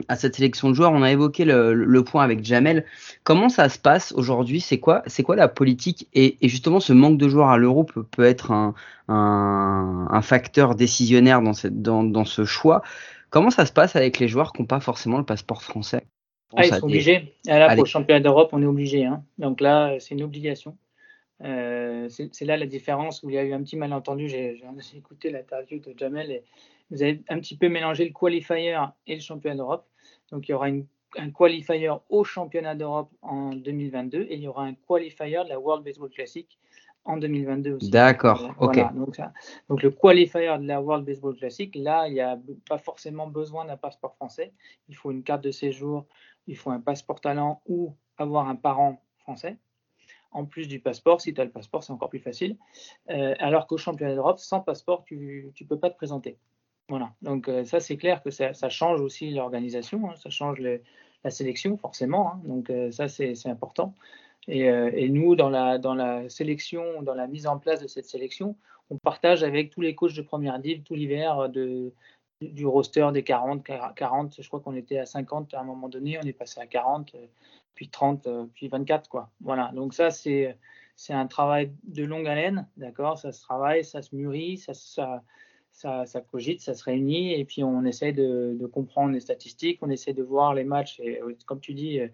à cette sélection de joueurs. On a évoqué le, le point avec Jamel. Comment ça se passe aujourd'hui? C'est quoi, c'est quoi la politique? Et, et justement ce manque de joueurs à l'Euro peut, peut être un, un, un facteur décisionnaire dans, cette, dans, dans ce choix. Comment ça se passe avec les joueurs qui n'ont pas forcément le passeport français? Ah, ils sont des- obligés. Là, Allez. pour le championnat d'Europe, on est obligé. Hein. Donc là, c'est une obligation. Euh, c'est là la différence où il y a eu un petit malentendu. J'ai j'ai écouté l'interview de Jamel et vous avez un petit peu mélangé le qualifier et le championnat d'Europe. Donc il y aura une- un qualifier au championnat d'Europe en 2022 et il y aura un qualifier de la World Baseball Classic en 2022 aussi. D'accord, Euh, ok. donc, ça- donc le qualifier de la World Baseball Classic, là, il n'y a pas forcément besoin d'un passeport français. Il faut une carte de séjour, il faut un passeport talent ou avoir un parent français. En plus du passeport, si tu as le passeport, c'est encore plus facile. Euh, alors qu'au championnat d'Europe, sans passeport, tu ne peux pas te présenter. Voilà, donc euh, ça c'est clair que ça, change aussi l'organisation, hein, ça change la sélection forcément, hein, donc euh, ça c'est important. Et, euh, nous, dans la, sélection, dans la mise en place de cette sélection, on partage avec tous les coachs de première div tout l'hiver du roster des 40, 40, je crois qu'on était à 50 à un moment donné, on est passé à 40, euh, puis 30, euh, puis 24, quoi. Voilà, donc ça c'est un travail de longue haleine, d'accord? Ça se travaille, ça se mûrit, ça, ça, ça cogite, ça se réunit, et puis on essaie de, de comprendre les statistiques, on essaie de voir les matchs, et euh, comme tu dis, euh,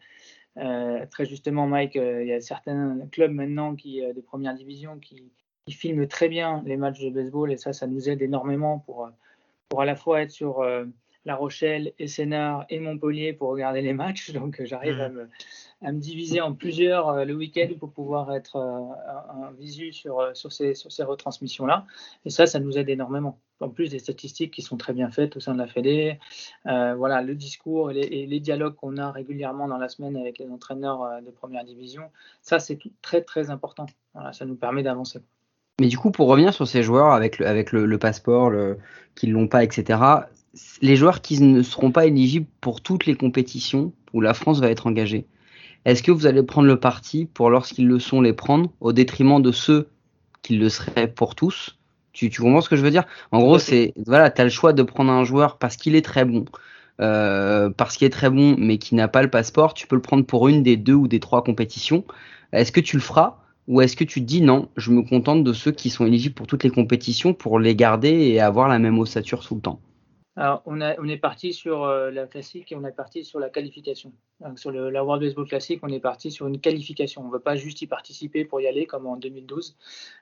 euh, très justement, Mike, euh, il y a certains clubs maintenant qui, de première division qui, qui filment très bien les matchs de baseball, et ça, ça nous aide énormément pour, pour à la fois être sur euh, La Rochelle, et Sénart et Montpellier pour regarder les matchs. Donc j'arrive Mhm. à, me, à me diviser en plusieurs euh, le week-end pour pouvoir être euh, visu sur, euh, sur ces, sur ces retransmissions-là. Et ça, ça nous aide énormément. En plus des statistiques qui sont très bien faites au sein de la Fédé, euh, voilà, le discours et les, dialogues qu'on a régulièrement dans la semaine avec les entraîneurs de première division, ça c'est très très important. Voilà, ça nous permet d'avancer. Mais du coup, pour revenir sur ces joueurs avec le, avec le, passeport, le, qui l'ont pas, etc., les joueurs qui ne seront pas éligibles pour toutes les compétitions où la France va être engagée, est-ce que vous allez prendre le parti pour, lorsqu'ils le sont, les prendre au détriment de ceux qui le seraient pour tous? Tu, tu comprends ce que je veux dire? En gros, c'est voilà, tu as le choix de prendre un joueur parce qu'il est très bon, euh, parce qu'il est très bon, mais qui n'a pas le passeport. Tu peux le prendre pour une des deux ou des trois compétitions. Est-ce que tu le feras? Ou est-ce que tu te dis non, je me contente de ceux qui sont éligibles pour toutes les compétitions pour les garder et avoir la même ossature tout le temps? On, est parti sur euh, la classique et on est parti sur la qualification. Sur la World Baseball Classic, on est parti sur une qualification. On ne veut pas juste y participer pour y aller comme en 2012.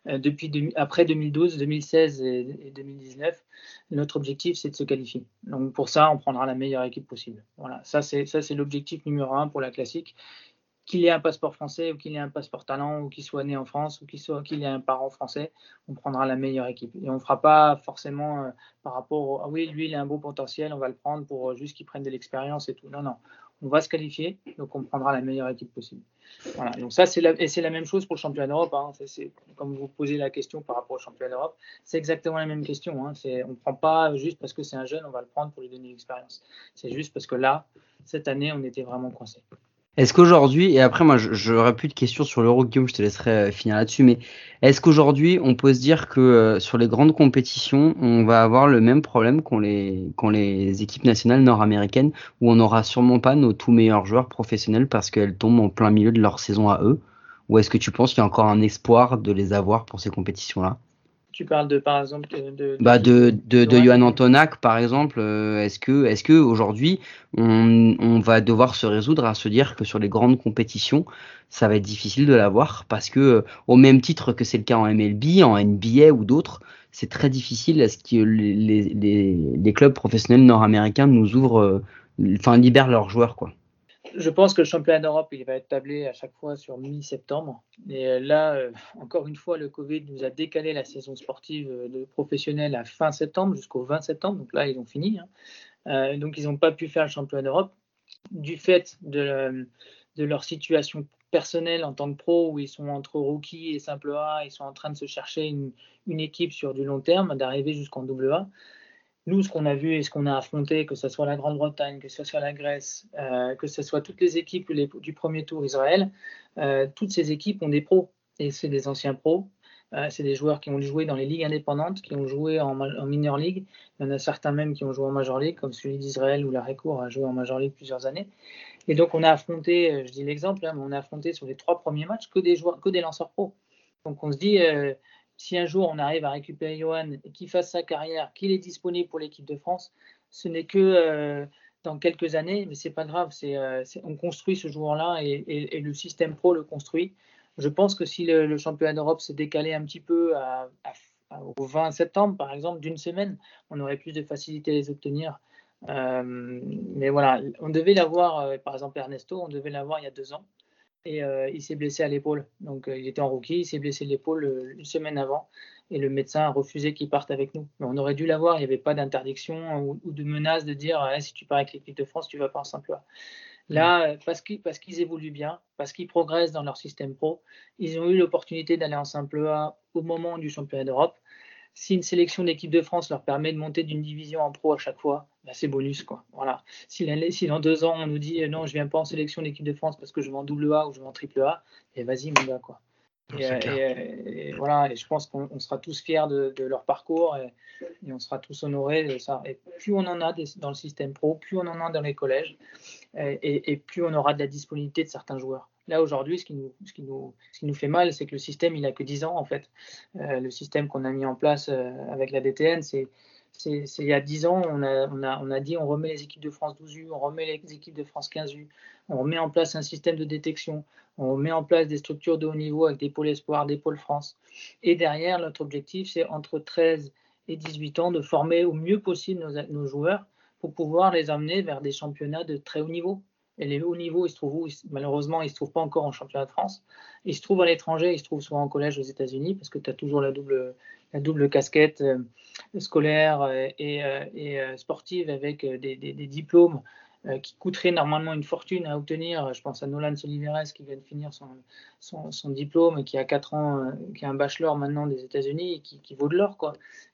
Euh, depuis après 2012, 2016 et, et 2019, notre objectif c'est de se qualifier. Donc pour ça, on prendra la meilleure équipe possible. Voilà, ça c'est l'objectif numéro un pour la classique. Qu'il ait un passeport français ou qu'il ait un passeport talent ou qu'il soit né en France ou qu'il soit ait un parent français, on prendra la meilleure équipe et on ne fera pas forcément euh, par rapport au ah oui lui il a un beau potentiel, on va le prendre pour euh, juste qu'il prenne de l'expérience et tout. Non non, on va se qualifier donc on prendra la meilleure équipe possible. Voilà, donc ça c'est la, et c'est la même chose pour le championnat d'Europe. Hein. Comme vous posez la question par rapport au championnat d'Europe, c'est exactement la même question. Hein. C'est, on ne prend pas juste parce que c'est un jeune, on va le prendre pour lui donner l'expérience. C'est juste parce que là, cette année, on était vraiment coincé. Est-ce qu'aujourd'hui, et après moi j'aurais plus de questions sur l'Euro, Guillaume, je te laisserai euh, finir là-dessus, mais est-ce qu'aujourd'hui on peut se dire que euh, sur les grandes compétitions, on va avoir le même problème qu'ont les, qu'ont les équipes nationales nord-américaines, où on n'aura sûrement pas nos tout meilleurs joueurs professionnels parce qu'elles tombent en plein milieu de leur saison à eux? Ou est-ce que tu penses qu'il y a encore un espoir de les avoir pour ces compétitions-là? Tu parles de, par exemple, de. de bah de, de, de. Johan Antonac, par exemple, euh, est-ce que, est-ce que aujourd'hui, on, on va devoir se résoudre à se dire que sur les grandes compétitions, ça va être difficile de l'avoir parce que, euh, au même titre que c'est le cas en MLB, en NBA ou d'autres, c'est très difficile à ce que les, les, les clubs professionnels nord-américains nous ouvrent, enfin libèrent leurs joueurs quoi. Je pense que le championnat d'Europe, il va être tablé à chaque fois sur mi-septembre. Et là, encore une fois, le Covid nous a décalé la saison sportive de professionnels à fin septembre jusqu'au 20 septembre. Donc là, ils ont fini. Hein. donc, ils n'ont pas pu faire le championnat d'Europe du fait de, de leur situation personnelle en tant que pro, où ils sont entre rookie et simple A, ils sont en train de se chercher une, une équipe sur du long terme, d'arriver jusqu'en double A. Nous, ce qu'on a vu et ce qu'on a affronté, que ce soit la Grande-Bretagne, que ce soit la Grèce, euh, que ce soit toutes les équipes du premier tour Israël, euh, toutes ces équipes ont des pros et c'est des anciens pros. Euh, c'est des joueurs qui ont joué dans les ligues indépendantes, qui ont joué en, minor league. Il y en a certains même qui ont joué en major league, comme celui d'Israël où la Récourt a joué en major league plusieurs années. Et donc, on a affronté, je dis l'exemple, hein, mais on a affronté sur les trois premiers matchs que des, joueurs, que des lanceurs pro. Donc, on se dit, si un jour on arrive à récupérer Johan qu'il fasse sa carrière, qu'il est disponible pour l'équipe de France, ce n'est que euh, dans quelques années, mais c'est pas grave. Euh, on construit ce joueur-là et, le système pro le construit. Je pense que si le, championnat d'Europe s'est décalé un petit peu au 20 septembre, par exemple, d'une semaine, on aurait plus de facilité à les obtenir. Euh, mais voilà, on devait l'avoir, par exemple Ernesto, on devait l'avoir il y a deux ans et euh, il s'est blessé à l'épaule. Donc il était en rookie, il s'est blessé l'épaule une semaine avant et le médecin a refusé qu'il parte avec nous. Mais on aurait dû l'avoir, il n'y avait pas d'interdiction ou, ou, de menace de dire eh, si tu pars avec l'équipe de France, tu vas pas en simple A. Là, parce qu'ils parce qu'ils évoluent bien, parce qu'ils progressent dans leur système pro, ils ont eu l'opportunité d'aller en simple A au moment du championnat d'Europe si une sélection d'équipe de France leur permet de monter d'une division en pro à chaque fois, bah c'est bonus. Quoi. Voilà. Si, si, dans deux ans, on nous dit non, je viens pas en sélection d'équipe de France parce que je vais en double A ou je vais en triple A, et eh, vas-y, mon gars. Quoi. Et, et, et, voilà, et je pense qu'on sera tous fiers de, de leur parcours et, et, on sera tous honorés de ça. Et plus on en a des, dans le système pro, plus on en a dans les collèges, et, plus on aura de la disponibilité de certains joueurs. Là, aujourd'hui, ce, qui nous, fait mal, c'est que le système, il a que 10 ans, en fait. Euh, le système qu'on a mis en place euh, avec la DTN, c'est il y a 10 ans, on a, dit on remet les équipes de France 12U, on remet les équipes de France 15U, on remet en place un système de détection, on met en place des structures de haut niveau avec des pôles espoirs, des pôles France. Et derrière, notre objectif, c'est entre 13 et 18 ans de former au mieux possible nos joueurs pour pouvoir les amener vers des championnats de très haut niveau. Et les hauts niveaux, ils se trouvent où Malheureusement, ils ne se trouvent pas encore en championnat de France. Ils se trouvent à l'étranger, ils se trouvent souvent en collège aux États-Unis parce que tu as toujours la double, la double casquette euh, scolaire et, euh, et euh, sportive avec des, des, diplômes qui coûterait normalement une fortune à obtenir. Je pense à Nolan Soliveres qui vient de finir son, son, diplôme et qui a 4 ans, euh, qui a un bachelor maintenant des États-Unis et qui, vaut de l'or.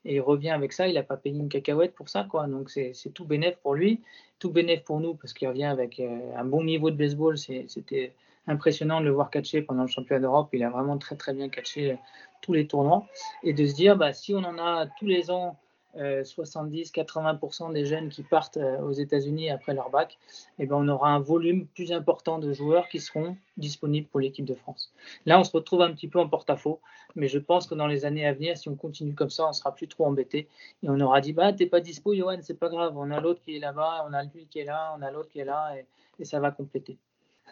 Et il revient avec ça, il n'a pas payé une cacahuète pour ça. quoi. Donc c'est tout bénéf pour lui, tout bénéf pour nous parce qu'il revient avec euh, un bon niveau de baseball. C'était impressionnant de le voir catcher pendant le championnat d'Europe. Il a vraiment très très bien catché tous les tournois. Et de se dire, bah, si on en a tous les ans 70-80% euh, des jeunes qui partent euh, aux États-Unis après leur bac, eh ben on aura un volume plus important de joueurs qui seront disponibles pour l'équipe de France. Là, on se retrouve un petit peu en porte-à-faux, mais je pense que dans les années à venir, si on continue comme ça, on sera plus trop embêté et on aura dit bah t'es pas dispo, Johan, c'est pas grave, on a l'autre qui est là-bas, on a lui qui est là, on a l'autre qui est là et, et ça va compléter.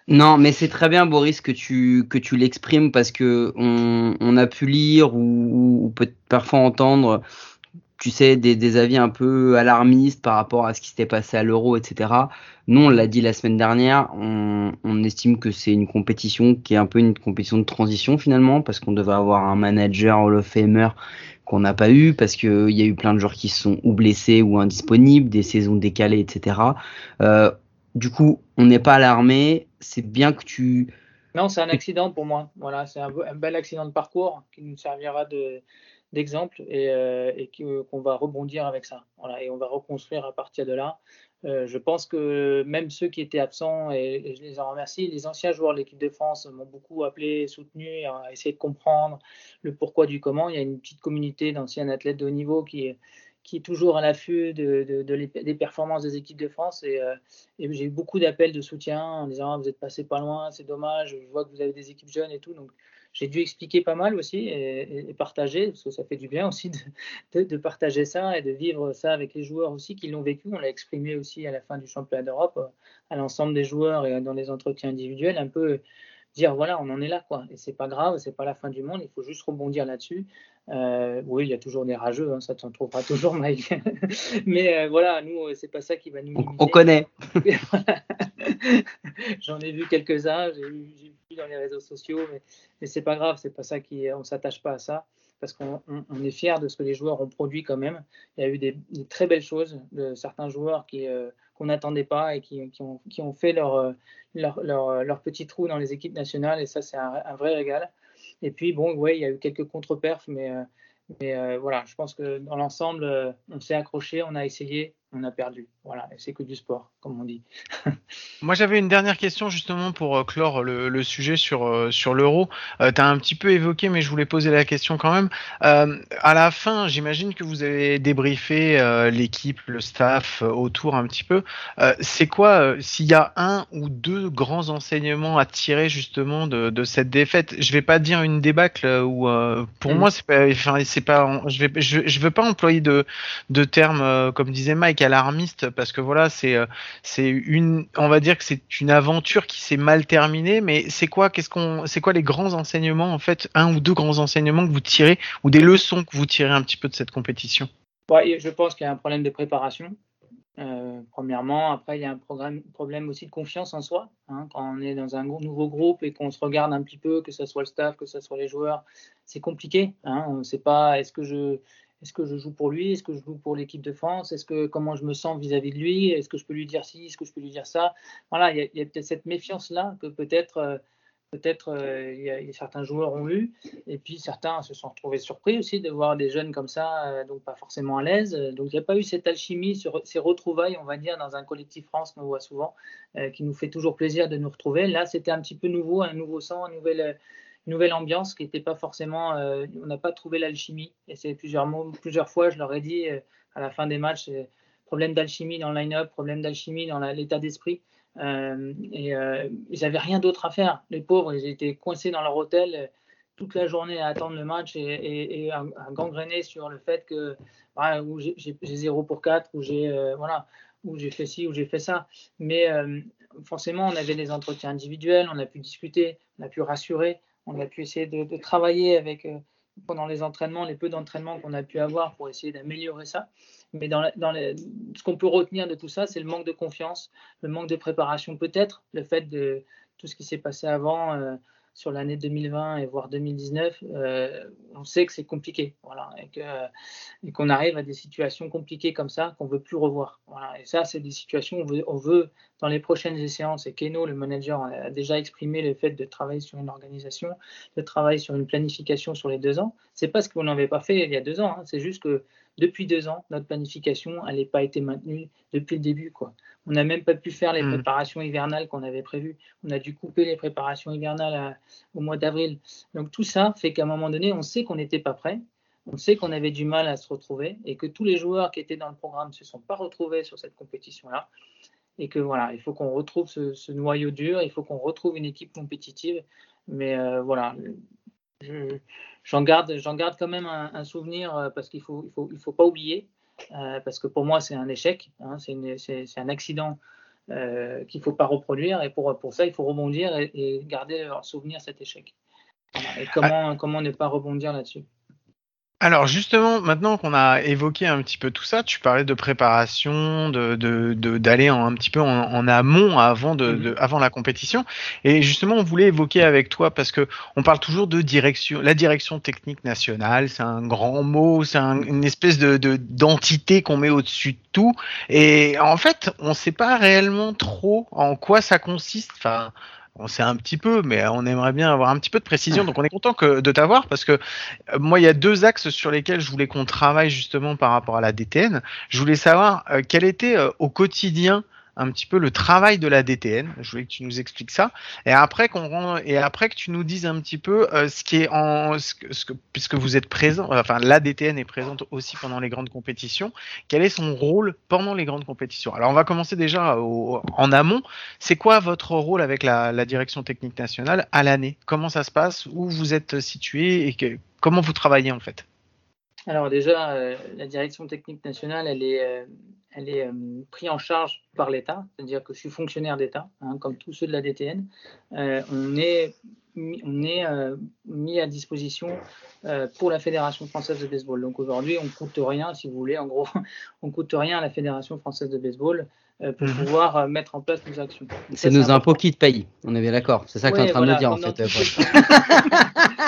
Non, mais c'est très bien, Boris, que tu, que tu l'exprimes parce que on, on, a pu lire ou, ou peut parfois entendre tu sais, des, des, avis un peu alarmistes par rapport à ce qui s'était passé à l'euro, etc. Nous, on l'a dit la semaine dernière, on, on estime que c'est une compétition qui est un peu une compétition de transition finalement, parce qu'on devait avoir un manager Hall of Famer qu'on n'a pas eu, parce qu'il y a eu plein de joueurs qui sont ou blessés ou indisponibles, des saisons décalées, etc. Euh, du coup, on n'est pas alarmé, c'est bien que tu... Non, c'est un accident pour moi. Voilà, c'est un bel accident de parcours qui nous servira de d'exemples et, euh, qu'on va rebondir avec ça. Et on va reconstruire à partir de là. Euh, je pense que même ceux qui étaient absents, et, je les en remercie, les anciens joueurs de l'équipe de France m'ont beaucoup appelé, soutenu, à essayer de comprendre le pourquoi du comment. Il y a une petite communauté d'anciens athlètes de haut niveau qui est, toujours à l'affût des performances des équipes de France. Et, euh, et j'ai eu beaucoup d'appels de soutien en disant ah, Vous êtes passé pas loin, c'est dommage, je vois que vous avez des équipes jeunes et tout. Donc, j'ai dû expliquer pas mal aussi et, et, partager, parce que ça fait du bien aussi de, de, de, partager ça et de vivre ça avec les joueurs aussi qui l'ont vécu. On l'a exprimé aussi à la fin du championnat d'Europe à l'ensemble des joueurs et dans les entretiens individuels, un peu dire voilà, on en est là, quoi. Et c'est pas grave, c'est pas la fin du monde, il faut juste rebondir là-dessus. Euh, oui, il y a toujours des rageux, hein, ça t'en trouvera toujours, Mike. Mais euh, voilà, nous, euh, c'est pas ça qui va nous. Limiter. on connaît. J'en ai vu quelques-uns, j'ai vu, dans les réseaux sociaux, mais, mais c'est pas grave, c'est pas ça qui, on s'attache pas à ça, parce qu'on on- on est fier de ce que les joueurs ont produit quand même. Il y a eu des, très belles choses de certains joueurs qui euh, qu'on n'attendait pas et qui, ont, qui ont fait leur, euh, leur, leur, leur petit trou dans les équipes nationales, et ça c'est un, vrai régal. Et puis bon, ouais, il y a eu quelques contre-perfs, mais euh, mais euh, voilà, je pense que dans l'ensemble, euh, on s'est accroché, on a essayé, on a perdu. Voilà, c'est que du sport, comme on dit. Moi, j'avais une dernière question justement pour euh, clore le, le sujet sur euh, sur l'euro. Euh, tu as un petit peu évoqué, mais je voulais poser la question quand même. Euh, à la fin, j'imagine que vous avez débriefé euh, l'équipe, le staff autour un petit peu. C'est quoi s'il y a un ou deux grands enseignements à tirer justement de, de cette défaite? Je vais pas dire une débâcle ou pour Mhm. moi c'est pas, enfin c'est pas, je vais, je, je veux pas employer de de termes comme disait Mike alarmiste parce que voilà c'est euh, c'est une, on va dire que c'est une aventure qui s'est mal terminée, mais c'est quoi, qu'est-ce qu'on, c'est quoi les grands enseignements en fait, un ou deux grands enseignements que vous tirez ou des leçons que vous tirez un petit peu de cette compétition? Ouais, je pense qu'il y a un problème de préparation. Euh, premièrement, après il y a un problème aussi de confiance en soi. hein. quand on est dans un nouveau groupe et qu'on se regarde un petit peu, que ce soit le staff, que ce soit les joueurs, c'est compliqué. Hein. On ne sait pas est-ce que je est-ce que je joue pour lui, est-ce que je joue pour l'équipe de France, est-ce que comment je me sens vis-à-vis de lui, est-ce que je peux lui dire ci, est-ce que je peux lui dire ça? Voilà, il y a, peut-être cette méfiance là que peut-être euh, peut-être euh, certains joueurs ont eu. Et puis certains se sont retrouvés surpris aussi de voir des jeunes comme ça, euh, donc pas forcément à l'aise. Donc il n'y a pas eu cette alchimie, ces retrouvailles, on va dire, dans un collectif France qu'on voit souvent, qui nous fait toujours plaisir de nous retrouver. Là, c'était un petit peu nouveau, un nouveau sang, euh, une nouvelle ambiance qui n'était pas forcément. euh, on n'a pas trouvé l'alchimie. Et c'est plusieurs plusieurs fois, je leur ai dit euh, à la fin des matchs, euh, problème d'alchimie dans le line-up, problème d'alchimie dans l'état d'esprit. Et ils n'avaient rien d'autre à faire. Les pauvres, ils étaient coincés dans leur hôtel toute la journée à attendre le match et, et, à, à gangréner sur le fait que où j'ai j'ai- j'ai 0 pour 4, où j'ai voilà, j'ai fait ci, où j'ai fait ça. Mais forcément, on avait des entretiens individuels, on a pu discuter, on a pu rassurer, on a pu essayer de, travailler avec euh, pendant les entraînements, les peu d'entraînements qu'on a pu avoir pour essayer d'améliorer ça. Mais dans, dans les- ce qu'on peut retenir de tout ça, c'est le manque de confiance, le manque de préparation peut-être, le fait de tout ce qui s'est passé avant euh, sur l'année 2020 et voire 2019, euh, on sait que c'est compliqué, voilà, et qu'on arrive à des situations compliquées comme ça qu'on veut plus revoir. Et ça, c'est des situations où on veut dans les prochaines échéances. Et Keno, le manager, a déjà exprimé le fait de travailler sur une organisation, de travailler sur une planification sur les deux ans. C'est pas ce qu'on n'avait pas fait il y a deux ans. hein. C'est juste que depuis deux ans, notre planification, elle n'a pas été maintenue depuis le début, quoi. On n'a même pas pu faire les Mm. préparations hivernales qu'on avait prévues. On a dû couper les préparations hivernales à- au mois d'avril. Donc tout ça fait qu'à un moment donné, on sait qu'on n'était pas prêt. On sait qu'on avait du mal à se retrouver et que tous les joueurs qui étaient dans le programme ne se sont pas retrouvés sur cette compétition-là. Et que voilà, il faut qu'on retrouve ce, ce noyau dur, il faut qu'on retrouve une équipe compétitive. Mais euh, voilà, je- j'en garde, j'en garde quand même un, un souvenir euh, parce qu'il faut, il faut, il faut pas oublier, euh, parce que pour moi c'est un échec, hein, c'est, un accident euh, qu'il faut pas reproduire et pour, pour ça il faut rebondir et, et garder en souvenir cet échec. Et comment, comment ne pas rebondir là-dessus Alors justement, maintenant qu'on a évoqué un petit peu tout ça, tu parlais de préparation, de de- de- d'aller en- un petit peu en, en amont avant de, Mhm. de- avant la compétition. Et justement, on voulait évoquer avec toi parce que on parle toujours de direction, la direction technique nationale, c'est un grand mot, c'est un- une espèce de de- d'entité qu'on met au-dessus de tout. Et en fait, on ne sait pas réellement trop en quoi ça consiste. Enfin. On sait un petit peu, mais on aimerait bien avoir un petit peu de précision. Donc, on est content que, de t'avoir parce que euh, moi, il y a deux axes sur lesquels je voulais qu'on travaille justement par rapport à la DTN. Je voulais savoir euh, quel était euh, au quotidien un petit peu le travail de la DTN. Je voulais que tu nous expliques ça. Et après qu'on et après que tu nous dises un petit peu euh, ce qui est en ce que, puisque vous êtes présent, enfin la DTN est présente aussi pendant les grandes compétitions. Quel est son rôle pendant les grandes compétitions? Alors on va commencer déjà en amont. C'est quoi votre rôle avec la, la direction technique nationale à l'année? Comment ça se passe? Où vous êtes situé et que- comment vous travaillez en fait? Alors déjà, euh, la direction technique nationale, elle est, euh, elle est euh, prise en charge par l'État, c'est-à-dire que je suis fonctionnaire d'État, hein, comme tous ceux de la DTN. Euh, on est, mis- on est euh, mis à disposition euh, pour la Fédération française de baseball. Donc aujourd'hui, on coûte rien, si vous voulez, en gros, on coûte rien à la Fédération française de baseball euh, pour Mhm. pouvoir euh, mettre en place nos actions. C'est nos important. impôts qui te payent. On est bien d'accord. C'est ça que tu es en train de me dire en fait. euh.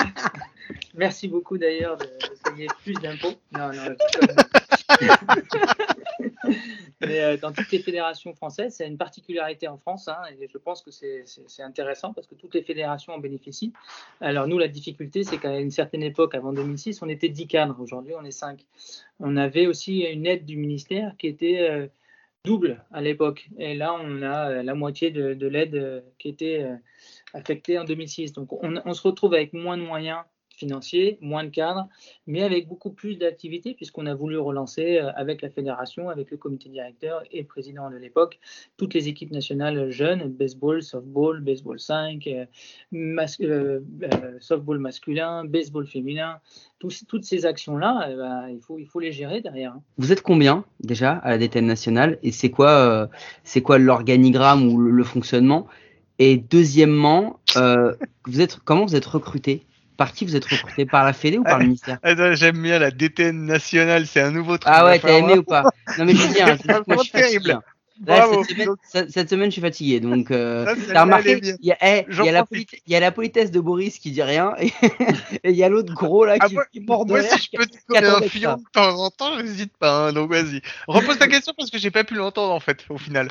Merci beaucoup d'ailleurs de, payer plus d'impôts. Non, non, je- Mais euh, dans toutes les fédérations françaises, c'est une particularité en France, hein, et je pense que c'est- intéressant parce que toutes les fédérations en bénéficient. Alors nous, la difficulté, c'est qu'à une certaine époque, avant 2006, on était 10 cadres. Aujourd'hui, on est 5. On avait aussi une aide du ministère qui était euh, double à l'époque. Et là, on a euh, la moitié de, de l'aide euh, qui était euh, affectée en 2006. Donc on, on se retrouve avec moins de moyens financiers, moins de cadres, mais avec beaucoup plus d'activités puisqu'on a voulu relancer euh, avec la fédération, avec le comité directeur et président de l'époque, toutes les équipes nationales jeunes, baseball, softball, baseball 5, euh, euh, softball masculin, baseball féminin, toutes ces actions-là, eh ben, il, faut, les gérer derrière. hein. Vous êtes combien déjà à la DTN nationale et c'est quoi, quoi l'organigramme ou le, fonctionnement? Et deuxièmement, vous êtes comment vous êtes recruté Vous êtes recruté Par la Fédé ou par le ministère Attends, j'aime bien la DTN nationale, c'est un nouveau truc. Ah ouais, t'as aimé ou pas Non mais je veux dire, c'est moi je suis fatigué. hein. Là, Bravo. cette, semaine, cette- cette semaine, je suis fatigué, donc euh, Ça, t'as remarqué, il y, eh, il y, a la y a politesse de Boris qui dit rien et il y a l'autre gros là Ah, qui, moi- qui mord de Moi, si je peux te coller un ça. de temps en temps, j'hésite pas, hein, donc vas-y. Repose ta question parce que j'ai pas pu l'entendre en fait, au final.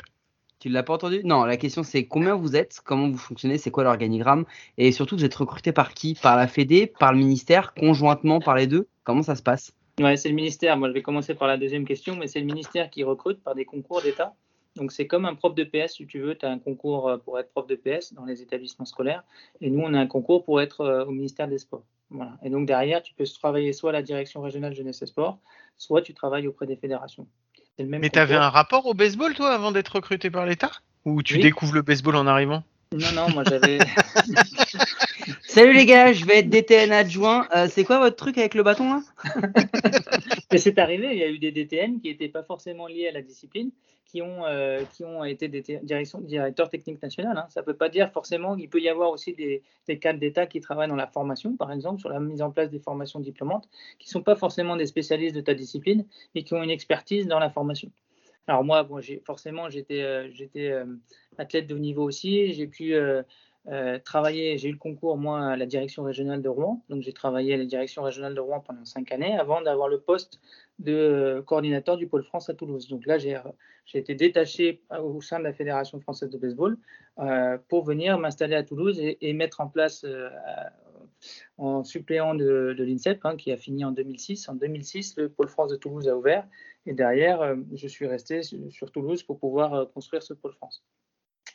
Tu l'as pas entendu? Non, la question c'est combien vous êtes, comment vous fonctionnez, c'est quoi l'organigramme? Et surtout vous êtes recruté par qui? Par la Fédé, par le ministère, conjointement par les deux? Comment ça se passe? Ouais, c'est le ministère. Moi, je vais commencer par la deuxième question, mais c'est le ministère qui recrute par des concours d'État. Donc, c'est comme un prof de PS, si tu veux. Tu as un concours euh, pour être prof de PS dans les établissements scolaires. Et nous, on a un concours pour être euh, au ministère des Sports. Et donc, derrière, tu peux travailler soit à la direction régionale jeunesse et sport, soit tu travailles auprès des fédérations. C'est le même Mais t'avais un rapport au baseball, toi, avant d'être recruté par l'État Ou tu Oui. découvres le baseball en arrivant Non, non, moi, j'avais. Salut les gars, je vais être DTN adjoint. Euh, c'est quoi votre truc avec le bâton là? Mais c'est arrivé, il y a eu des DTN qui n'étaient pas forcément liés à la discipline, qui ont, euh, qui ont été des directeurs techniques nationaux. hein. Ça ne peut pas dire forcément qu'il peut y avoir aussi des, des cadres d'État qui travaillent dans la formation, par exemple, sur la mise en place des formations diplômantes, qui ne sont pas forcément des spécialistes de ta discipline, mais qui ont une expertise dans la formation. Alors moi, bon, forcément, j'étais, euh, j'étais euh, athlète de haut niveau aussi. J'ai pu euh, travailler, j'ai eu le concours, moi, à la direction régionale de Rouen. Donc j'ai travaillé à la direction régionale de Rouen pendant cinq années avant d'avoir le poste de coordinateur du pôle France à Toulouse. Donc là, j'ai, été détaché au sein de la Fédération française de baseball euh, pour venir m'installer à Toulouse et, et mettre en place euh, en suppléant de, de l'INSEP, hein, qui a fini en 2006. En 2006, le pôle France de Toulouse a ouvert et derrière, euh, je suis resté sur, sur Toulouse pour pouvoir euh, construire ce pôle France.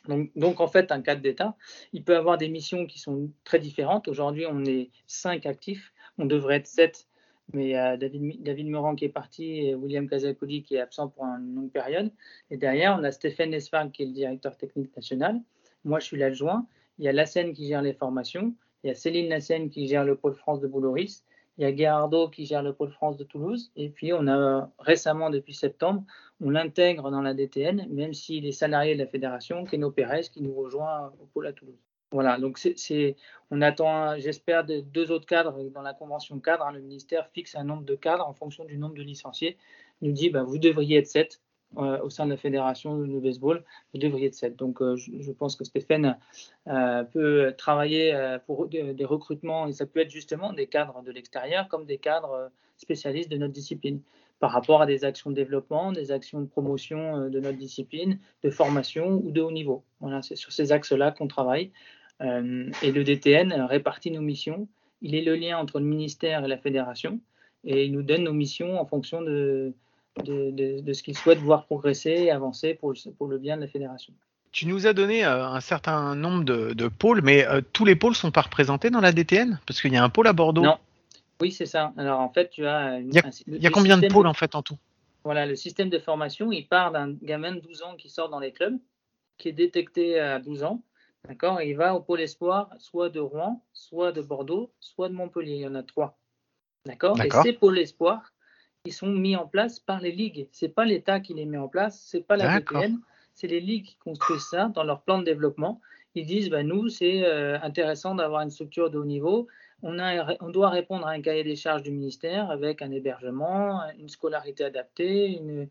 Donc, donc, en fait, un cadre d'État, il peut avoir des missions qui sont très différentes. Aujourd'hui, on est cinq actifs, on devrait être sept, mais il y a David, David Meurant qui est parti et William Casacoli qui est absent pour une longue période. Et derrière, on a Stéphane Esfarg qui est le directeur technique national. Moi, je suis l'adjoint. Il y a Lassen qui gère les formations. Il y a Céline Lassen qui gère le pôle France de Bouloris. Il y a Gerardo qui gère le pôle France de Toulouse. Et puis, on a récemment, depuis septembre, on l'intègre dans la DTN, même s'il est salarié de la fédération, Keno Pérez, qui nous rejoint au pôle à Toulouse. Voilà, donc c'est, on attend, j'espère, de- deux autres cadres dans la convention cadre. hein. le ministère fixe un nombre de cadres en fonction du nombre de licenciés. Il nous dit, bah, vous devriez être sept euh, au sein de la fédération de baseball, vous devriez être sept. Donc, euh, je, pense que Stéphane euh, peut travailler pour des, recrutements et ça peut être justement des cadres de l'extérieur comme des cadres spécialistes de notre discipline par rapport à des actions de développement, des actions de promotion euh, de notre discipline, de formation ou de haut niveau. Voilà, c'est sur ces axes-là qu'on travaille. Euh, et le DTN répartit nos missions. Il est le lien entre le ministère et la fédération et il nous donne nos missions en fonction de, de, de- de ce qu'il souhaite voir progresser et avancer pour le, pour le bien de la fédération. Tu nous as donné euh, un certain nombre de, de pôles, mais euh, tous les pôles sont pas représentés dans la DTN Parce qu'il y a un pôle à Bordeaux. Non. Oui, c'est ça. Alors en fait, tu as. une- Il y a- un- Il y a le combien de pôles en fait en tout? Voilà, le système de formation, il part d'un gamin de 12 ans qui sort dans les clubs, qui est détecté à 12 ans, d'accord? Il va au pôle espoir, soit de Rouen, soit de Bordeaux, soit de Montpellier. Il y en a trois. D'accord? Et ces pôles espoirs, ils sont mis en place par les ligues. C'est pas l'État qui les met en place, c'est pas la. VPN, c'est les ligues qui construisent ça dans leur plan de développement. Ils disent, bah, nous, c'est euh, intéressant d'avoir une structure de haut niveau. On, a, on doit répondre à un cahier des charges du ministère avec un hébergement, une scolarité adaptée, une-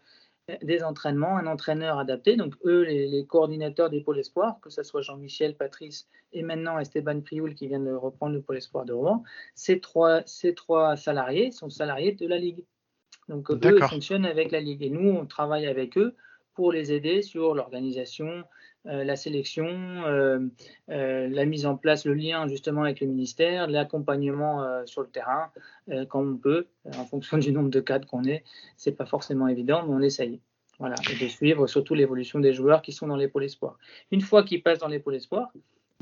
des entraînements, un entraîneur adapté. Donc, eux, les, les coordinateurs des pôles espoirs, que ce soit Jean-Michel, Patrice et maintenant Esteban Prioul qui vient de reprendre le pôle espoir de Rouen, ces trois, ces trois salariés sont salariés de la Ligue. Donc, eux, ils fonctionnent avec la Ligue. Et nous, on travaille avec eux pour les aider sur l'organisation, la sélection, euh, euh, la mise en place, le lien justement avec le ministère, l'accompagnement euh, sur le terrain euh, quand on peut, euh, en fonction du nombre de cadres qu'on est. C'est pas forcément évident, mais on essaye. Voilà, et de suivre surtout l'évolution des joueurs qui sont dans les pôles espoirs. Une fois qu'ils passent dans les pôles espoirs,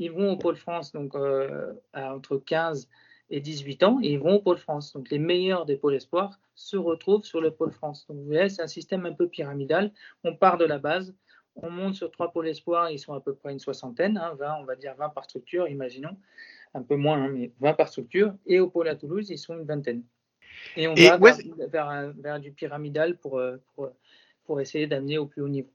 ils vont au pôle France, donc euh, à entre 15 et 18 ans, et ils vont au pôle France. Donc les meilleurs des pôles espoirs se retrouvent sur le pôle France. Donc vous voyez, c'est un système un peu pyramidal. On part de la base, on monte sur trois pôles espoirs, ils sont à peu près une soixantaine, hein, 20, on va dire 20 par structure, imaginons, un peu moins, hein, mais 20 par structure. Et au pôle à Toulouse, ils sont une vingtaine. Et on Et va vers, du pyramidal pour, euh, pour, pour essayer d'amener au plus haut niveau.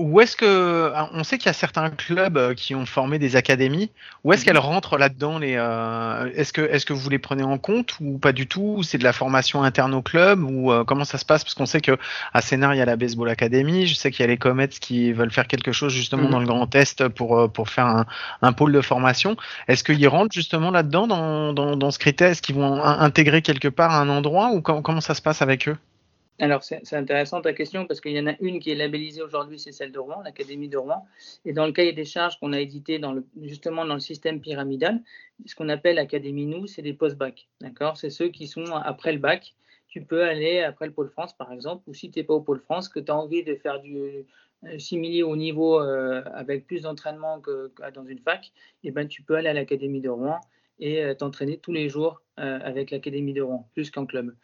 Où est-ce que ah, on sait qu'il y a certains clubs euh, qui ont formé des académies. Où est-ce qu'elles rentrent là-dedans les euh, Est-ce que est-ce que vous les prenez en compte ou pas du tout? Ou C'est de la formation interne au club? Ou euh, comment ça se passe? Parce qu'on sait que à Sénart il y a la Baseball Academy. Je sais qu'il y a les Comets qui veulent faire quelque chose justement Mhm. dans le Grand Est pour pour faire un, un pôle de formation. Est-ce qu'ils rentrent justement là-dedans dans, dans, dans ce critère? Est-ce qu'ils vont in- intégrer quelque part un endroit? Ou com- comment ça se passe avec eux? Alors, c'est intéressant ta question parce qu'il y en a une qui est labellisée aujourd'hui, c'est celle de Rouen, l'Académie de Rouen. Et dans le cahier des charges qu'on a édité dans le, justement dans le système pyramidal, ce qu'on appelle Académie Nous, c'est des post-bac. D'accord? C'est ceux qui sont après le bac. Tu peux aller après le Pôle France, par exemple, ou si tu n'es pas au Pôle France, que tu as envie de faire du euh, simili au niveau euh, avec plus d'entraînement que, dans une fac, et ben, tu peux aller à l'Académie de Rouen et euh, t'entraîner tous les jours avec l'Académie de Rouen, plus qu'en club.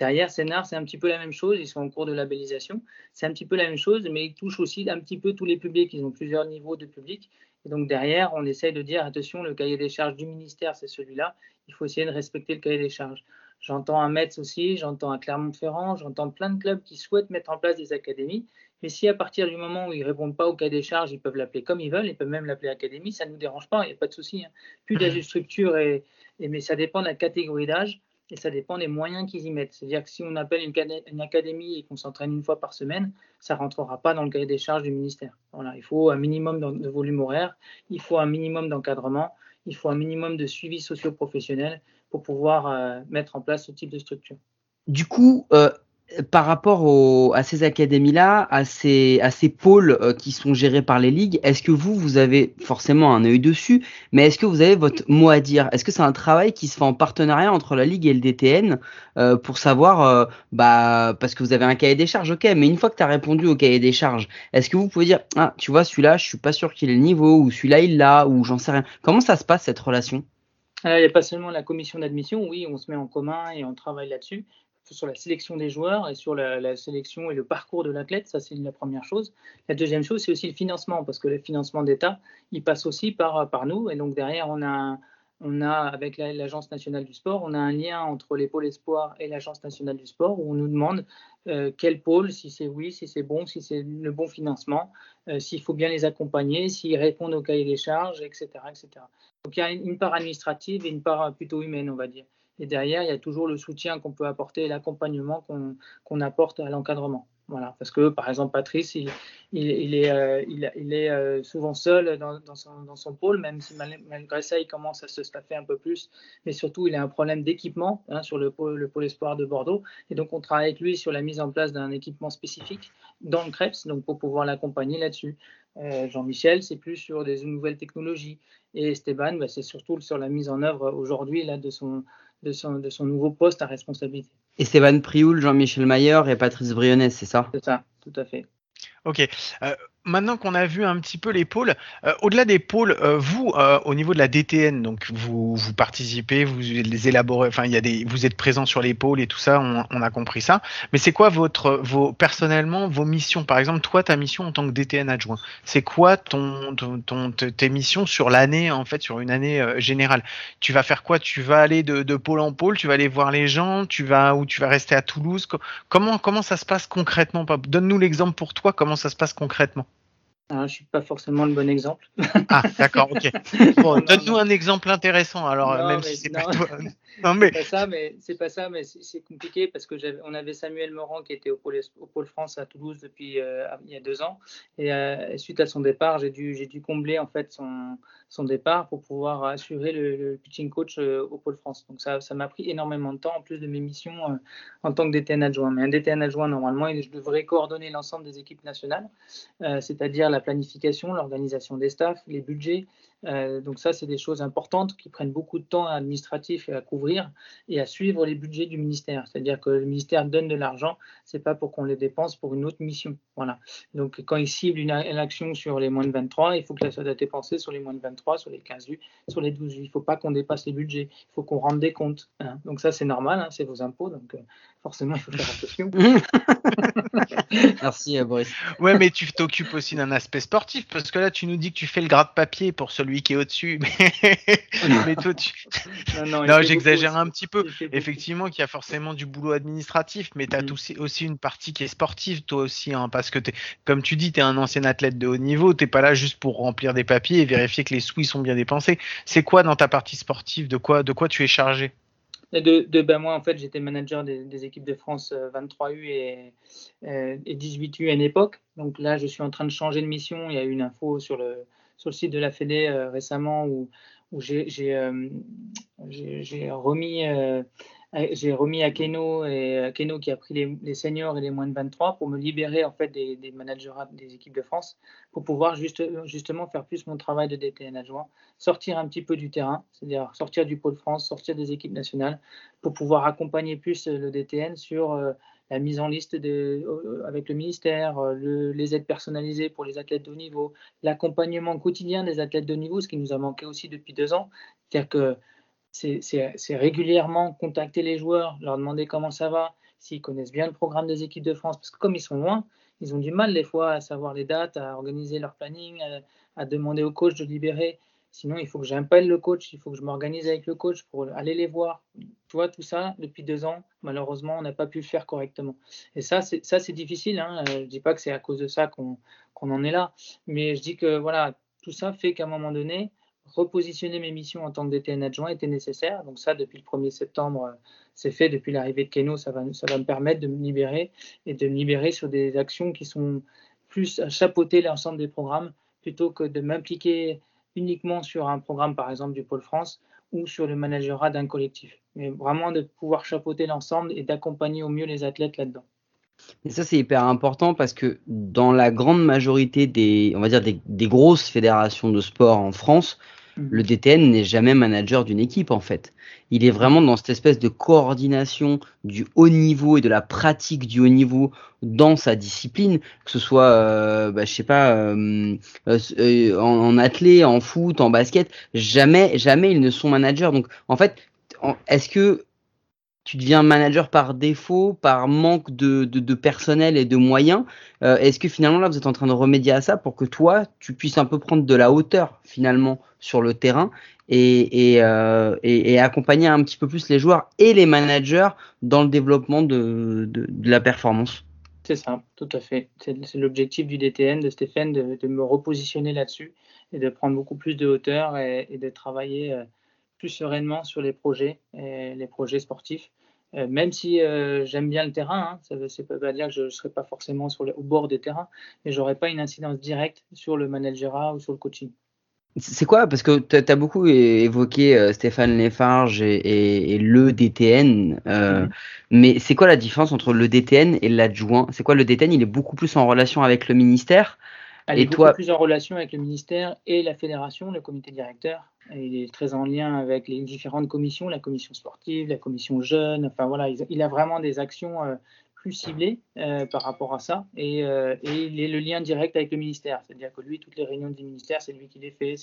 Derrière, Sénart, c'est un petit peu la même chose. Ils sont en cours de labellisation. C'est un petit peu la même chose, mais ils touchent aussi un petit peu tous les publics. Ils ont plusieurs niveaux de public. Et donc derrière, on essaye de dire attention, le cahier des charges du ministère, c'est celui-là. Il faut essayer de respecter le cahier des charges. J'entends à Metz aussi, j'entends à Clermont-Ferrand, j'entends plein de clubs qui souhaitent mettre en place des académies. Mais si à partir du moment où ils répondent pas au cahier des charges, ils peuvent l'appeler comme ils veulent, ils peuvent même l'appeler académie, ça ne nous dérange pas, il n'y a pas de souci. Hein. Plus d'âge structure, et, et, mais ça dépend de la catégorie d'âge et ça dépend des moyens qu'ils y mettent. C'est-à-dire que si on appelle une, cadé- une académie et qu'on s'entraîne une fois par semaine, ça ne rentrera pas dans le cahier des charges du ministère. Voilà, il faut un minimum de volume horaire, il faut un minimum d'encadrement, il faut un minimum de suivi socio-professionnel pour pouvoir euh, mettre en place ce type de structure. Du coup, euh, par rapport à ces académies-là, à ces, pôles euh, qui sont gérés par les ligues, est-ce que vous, vous avez forcément un œil dessus, mais est-ce que vous avez votre mot à dire? Est-ce que c'est un travail qui se fait en partenariat entre la ligue et le DTN euh, pour savoir, euh, bah, parce que vous avez un cahier des charges, ok, mais une fois que tu as répondu au cahier des charges, est-ce que vous pouvez dire, ah, tu vois, celui-là, je suis pas sûr qu'il ait le niveau, ou celui-là, il l'a, ou j'en sais rien. Comment ça se passe cette relation? Il n'y a pas seulement la commission d'admission, oui, on se met en commun et on travaille là-dessus, sur la sélection des joueurs et sur la, sélection et le parcours de l'athlète, ça c'est la première chose. La deuxième chose, c'est aussi le financement, parce que le financement d'État, il passe aussi par, par nous, et donc derrière, on a, on a avec la- l'Agence nationale du sport, on a un lien entre les pôles espoirs et l'Agence nationale du sport, où on nous demande euh, quel pôle, si c'est oui, si c'est bon, si c'est le bon financement, euh, s'il faut bien les accompagner, s'ils répondent au cahier des charges, etc., etc. Donc il y a une part administrative et une part plutôt humaine, on va dire. Et derrière, il y a toujours le soutien qu'on peut apporter et l'accompagnement qu'on qu'on apporte à l'encadrement. Voilà, parce que par exemple, Patrice, il, il, est, euh, il, est euh, souvent seul dans, dans, son, dans son pôle, même si mal- malgré ça, il commence à se staffer un peu plus. Mais surtout, il a un problème d'équipement hein, sur le pôle, le pôle espoir de Bordeaux. Et donc, on travaille avec lui sur la mise en place d'un équipement spécifique dans le CREPS, donc pour pouvoir l'accompagner là-dessus. Euh, Jean-Michel, c'est plus sur des nouvelles technologies. Et Esteban, c'est surtout sur la mise en œuvre aujourd'hui de, son, de, son, de son nouveau poste à responsabilité. Esteban Prioul, Jean-Michel Mayer et Patrice Brionnet, c'est ça? C'est ça, tout à fait. Ok. Euh, maintenant qu'on a vu un petit peu les pôles, euh, au-delà des pôles, euh, vous, euh, au niveau de la DTN, donc vous, vous participez, vous les élaborez, enfin il y a des, vous êtes présent sur les pôles et tout ça, on, on a compris ça. Mais c'est quoi votre, vos, personnellement, vos missions? Par exemple, toi, ta mission en tant que DTN adjoint, c'est quoi ton, ton, ton- te- tes missions sur l'année, en fait, sur une année euh, générale? Tu vas faire quoi? Tu vas aller de, de pôle en pôle, tu vas aller voir les gens, tu vas ou tu vas rester à Toulouse? Co- Comment, comment ça se passe concrètement? Donne-nous l'exemple pour toi, comment ça se passe concrètement Alors, je suis pas forcément le bon exemple. Ah, d'accord, ok. Bon, donne-nous un exemple intéressant, alors, Non, même mais si c'est pas toi. Non, mais, C'est pas ça, mais c'est pas ça, mais c'est c'est compliqué parce que on avait Samuel Morand qui était au pôle, au pôle France à Toulouse depuis euh, il y a deux ans, et euh, suite à son départ, j'ai dû, j'ai dû combler en fait son, son départ pour pouvoir assurer le, le pitching coach euh, au pôle France. Donc ça, ça m'a pris énormément de temps en plus de mes missions en tant que DTN adjoint. Mais un DTN adjoint normalement, je devrais coordonner l'ensemble des équipes nationales, c'est-à-dire la planification, l'organisation des staffs, les budgets. Euh, donc ça, c'est des choses importantes qui prennent beaucoup de temps administratif et à couvrir et à suivre les budgets du ministère. C'est-à-dire que le ministère donne de l'argent, c'est pas pour qu'on les dépense pour une autre mission. Voilà. Donc quand il cible une, une action sur les moins de 23, il faut que ça soit dépensé sur les moins de 23, sur les 15 vues, sur les 12 vues. Il faut pas qu'on dépasse les budgets. Il faut qu'on rende des comptes. hein. Donc ça, c'est normal, hein, c'est vos impôts. Donc euh, forcément, il faut faire attention. Merci euh, Boris. ouais, mais tu t'occupes aussi d'un aspect sportif, parce que là, tu nous dis que tu fais le gratte-papier pour celui qui est au-dessus, mais, mais toi, tu. Non, j'exagère un petit peu. Effectivement, qu'il y a forcément du boulot administratif, mais tu as Mm. aussi, aussi une partie qui est sportive, toi aussi, hein, parce que, t'es- comme tu dis, tu es un ancien athlète de haut niveau, t'es pas là juste pour remplir des papiers et vérifier que les sous ils sont bien dépensés. C'est quoi dans ta partie sportive de quoi, de quoi tu es chargé? De, de- ben moi, en fait, j'étais manager des, des équipes de France euh, 23U et, euh, et 18U à une époque. Donc là, je suis en train de changer de mission. Il y a eu une info sur le, sur le site de la Fédé euh, récemment où, euh, j'ai- remis, euh, remis à Keno, et, Keno qui a pris les, seniors et les moins de 23 pour me libérer en fait des, managers des équipes de France pour pouvoir juste, justement faire plus mon travail de DTN adjoint, sortir un petit peu du terrain, c'est-à-dire sortir du pôle France, sortir des équipes nationales pour pouvoir accompagner plus le DTN sur la mise en liste avec le ministère, euh, le- les aides personnalisées pour les athlètes de haut niveau, l'accompagnement quotidien des athlètes de haut niveau, ce qui nous a manqué aussi depuis deux ans. C'est-à-dire que c'est- régulièrement contacter les joueurs, leur demander comment ça va, s'ils connaissent bien le programme des équipes de France, parce que comme ils sont loin, ils ont du mal des fois à savoir les dates, à organiser leur planning, à, à demander au coach de libérer. Sinon, il faut que j'appelle le coach, il faut que je m'organise avec le coach pour aller les voir. Tu vois, tout ça, depuis deux ans, malheureusement, on n'a pas pu le faire correctement. Et ça, c'est difficile. Hein. Euh, Je dis pas que c'est à cause de ça qu'on qu'on en est là, mais je dis que voilà, tout ça fait qu'à un moment donné, repositionner mes missions en tant que DTN adjoint était nécessaire. Donc ça, depuis le 1er septembre, euh, c'est fait. Depuis l'arrivée de Keno, ça va, ça va me permettre de me libérer et de me libérer sur des actions qui sont plus à chapeauter l'ensemble des programmes plutôt que de m'impliquer uniquement sur un programme, par exemple, du Pôle France ou sur le managerat d'un collectif. Mais vraiment de pouvoir chapeauter l'ensemble et d'accompagner au mieux les athlètes là-dedans. Et ça, c'est hyper important parce que dans la grande majorité des, on va dire, des, des grosses fédérations de sport en France. Le DTN n'est jamais manager d'une équipe en fait. Il est vraiment dans cette espèce de coordination du haut niveau et de la pratique du haut niveau dans sa discipline, que ce soit, euh, bah, je sais pas, euh, euh, en, en athlé, en foot, en basket, jamais, jamais ils ne sont managers. Donc en fait, en- est-ce que tu deviens manager par défaut, par manque de, de, personnel et de moyens. Euh, Est-ce que finalement là vous êtes en train de remédier à ça pour que toi tu puisses un peu prendre de la hauteur finalement sur le terrain et, et, euh, et, accompagner un petit peu plus les joueurs et les managers dans le développement de, de, la performance? C'est ça, tout à fait. C'est l'objectif du DTN, de Stéphane, de, me repositionner là-dessus et de prendre beaucoup plus de hauteur et, et de travailler euh, plus sereinement sur les projets, et les projets sportifs. Euh, même si euh, j'aime bien le terrain, hein, ça ne veut pas dire que je ne serai pas forcément sur le, au bord des terrains, mais j'aurai pas une incidence directe sur le managerat ou sur le coaching. C'est quoi? Parce que tu as beaucoup évoqué euh, Stéphane Léfarge et, et, et le DTN, euh, Mhm. mais c'est quoi la différence entre le DTN et l'adjoint? C'est quoi le DTN Il est beaucoup plus en relation avec le ministère Elle Et est beaucoup plus en relation avec le ministère et la fédération, le comité directeur. Il est très en lien avec les différentes commissions, la commission sportive, la commission jeune. Enfin voilà, il a vraiment des actions euh, plus ciblé euh, par rapport à ça et, euh, et, il est le lien direct avec le ministère. C'est-à-dire que lui, toutes les réunions du ministère, c'est lui qui les fait,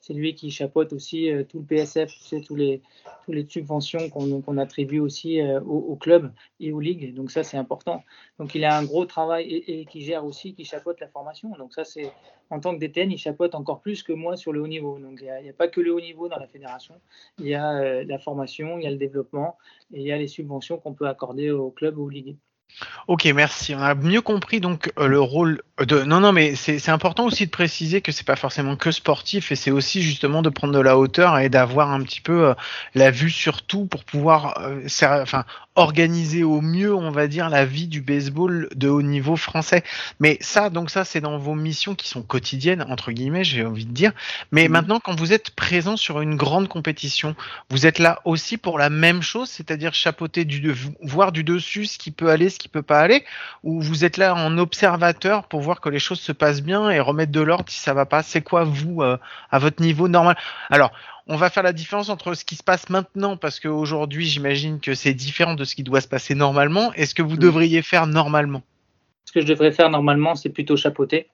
c'est lui qui chapeaute aussi euh, tout le PSF, c'est tous les, les subventions qu'on attribue aussi euh, au, au, club et aux ligues. Donc ça, c'est important. Donc il a un gros travail et, qui gère aussi, qui chapeaute la formation. Donc ça, c'est en tant que DTN, il chapeaute encore plus que moi sur le haut niveau. Donc il n'y a, a, pas que le haut niveau dans la fédération. Il y a euh, la formation, il y a le développement et il y a les subventions qu'on peut accorder au club ou aux ligues. Ok, merci. On a mieux compris donc euh, le rôle de. Non, non, mais c'est important aussi de préciser que c'est pas forcément que sportif et c'est aussi justement de prendre de la hauteur et d'avoir un petit peu euh, la vue sur tout pour pouvoir, euh, enfin, organiser au mieux, on va dire, la vie du baseball de haut niveau français. Mais ça, donc ça, c'est dans vos missions qui sont quotidiennes entre guillemets, j'ai envie de dire. Mais mmh. maintenant, quand vous êtes présent sur une grande compétition, vous êtes là aussi pour la même chose, c'est-à-dire chapeauter du, voir du dessus ce qui peut aller, ce qui peut pas aller, ou vous êtes là en observateur pour voir que les choses se passent bien et remettre de l'ordre si ça va pas? C'est quoi vous euh, à votre niveau normal? Alors, on va faire la différence entre ce qui se passe maintenant parce qu'aujourd'hui, j'imagine que c'est différent de ce qui doit se passer normalement. Et ce que vous devriez faire normalement Ce que je devrais faire normalement, c'est plutôt chapeauter,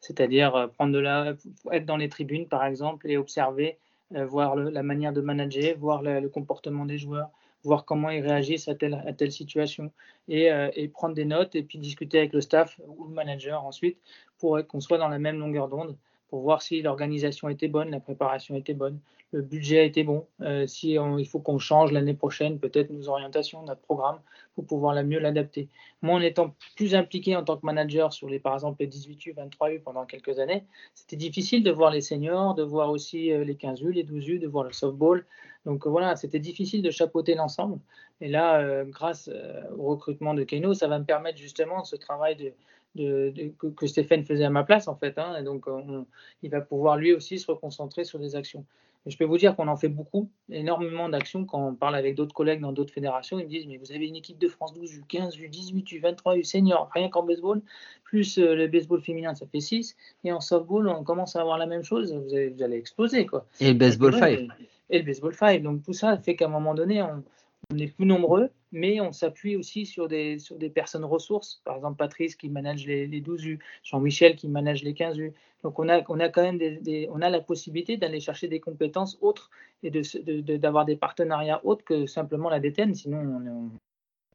c'est-à-dire euh, prendre de la, être dans les tribunes par exemple et observer, euh, voir le, la manière de manager, voir le, le comportement des joueurs, voir comment ils réagissent à telle, à telle situation et, euh, et, prendre des notes et puis discuter avec le staff ou le manager ensuite pour qu'on soit dans la même longueur d'onde pour voir si l'organisation était bonne, la préparation était bonne, le budget été bon, euh, si il faut qu'on change l'année prochaine peut-être nos orientations, notre programme pour pouvoir la mieux l'adapter. Moi, en étant plus impliqué en tant que manager sur les, par exemple, les 18U, 23U pendant quelques années, c'était difficile de voir les seniors, de voir aussi euh, les 15U, les 12U, de voir le softball. Donc euh, voilà, c'était difficile de chapeauter l'ensemble. Et là, euh, grâce au recrutement de Keno, ça va me permettre justement ce travail que, Stéphane faisait à ma place en fait. Hein, et donc, on, il va pouvoir lui aussi se reconcentrer sur des actions. Et je peux vous dire qu'on en fait beaucoup, énormément d'actions. Quand on parle avec d'autres collègues dans d'autres fédérations, ils me disent Mais vous avez une équipe de France 12 U, 15 U, 18 U, 23 U, senior, rien qu'en baseball, plus euh, le baseball féminin, ça fait 6. Et en softball, on commence à avoir la même chose, vous, allez exploser. Quoi. Et le baseball 5. Et, et, le baseball 5. Donc tout ça fait qu'à un moment donné, on, on est plus nombreux, mais on s'appuie aussi sur des, sur des personnes ressources. Par exemple, Patrice qui manage les, les 12 U, Jean-Michel qui manage les 15 U. Donc, on a, on a quand même des, on a la possibilité d'aller chercher des compétences autres et d'avoir de, de, des partenariats autres que simplement la DTN. Sinon, on ne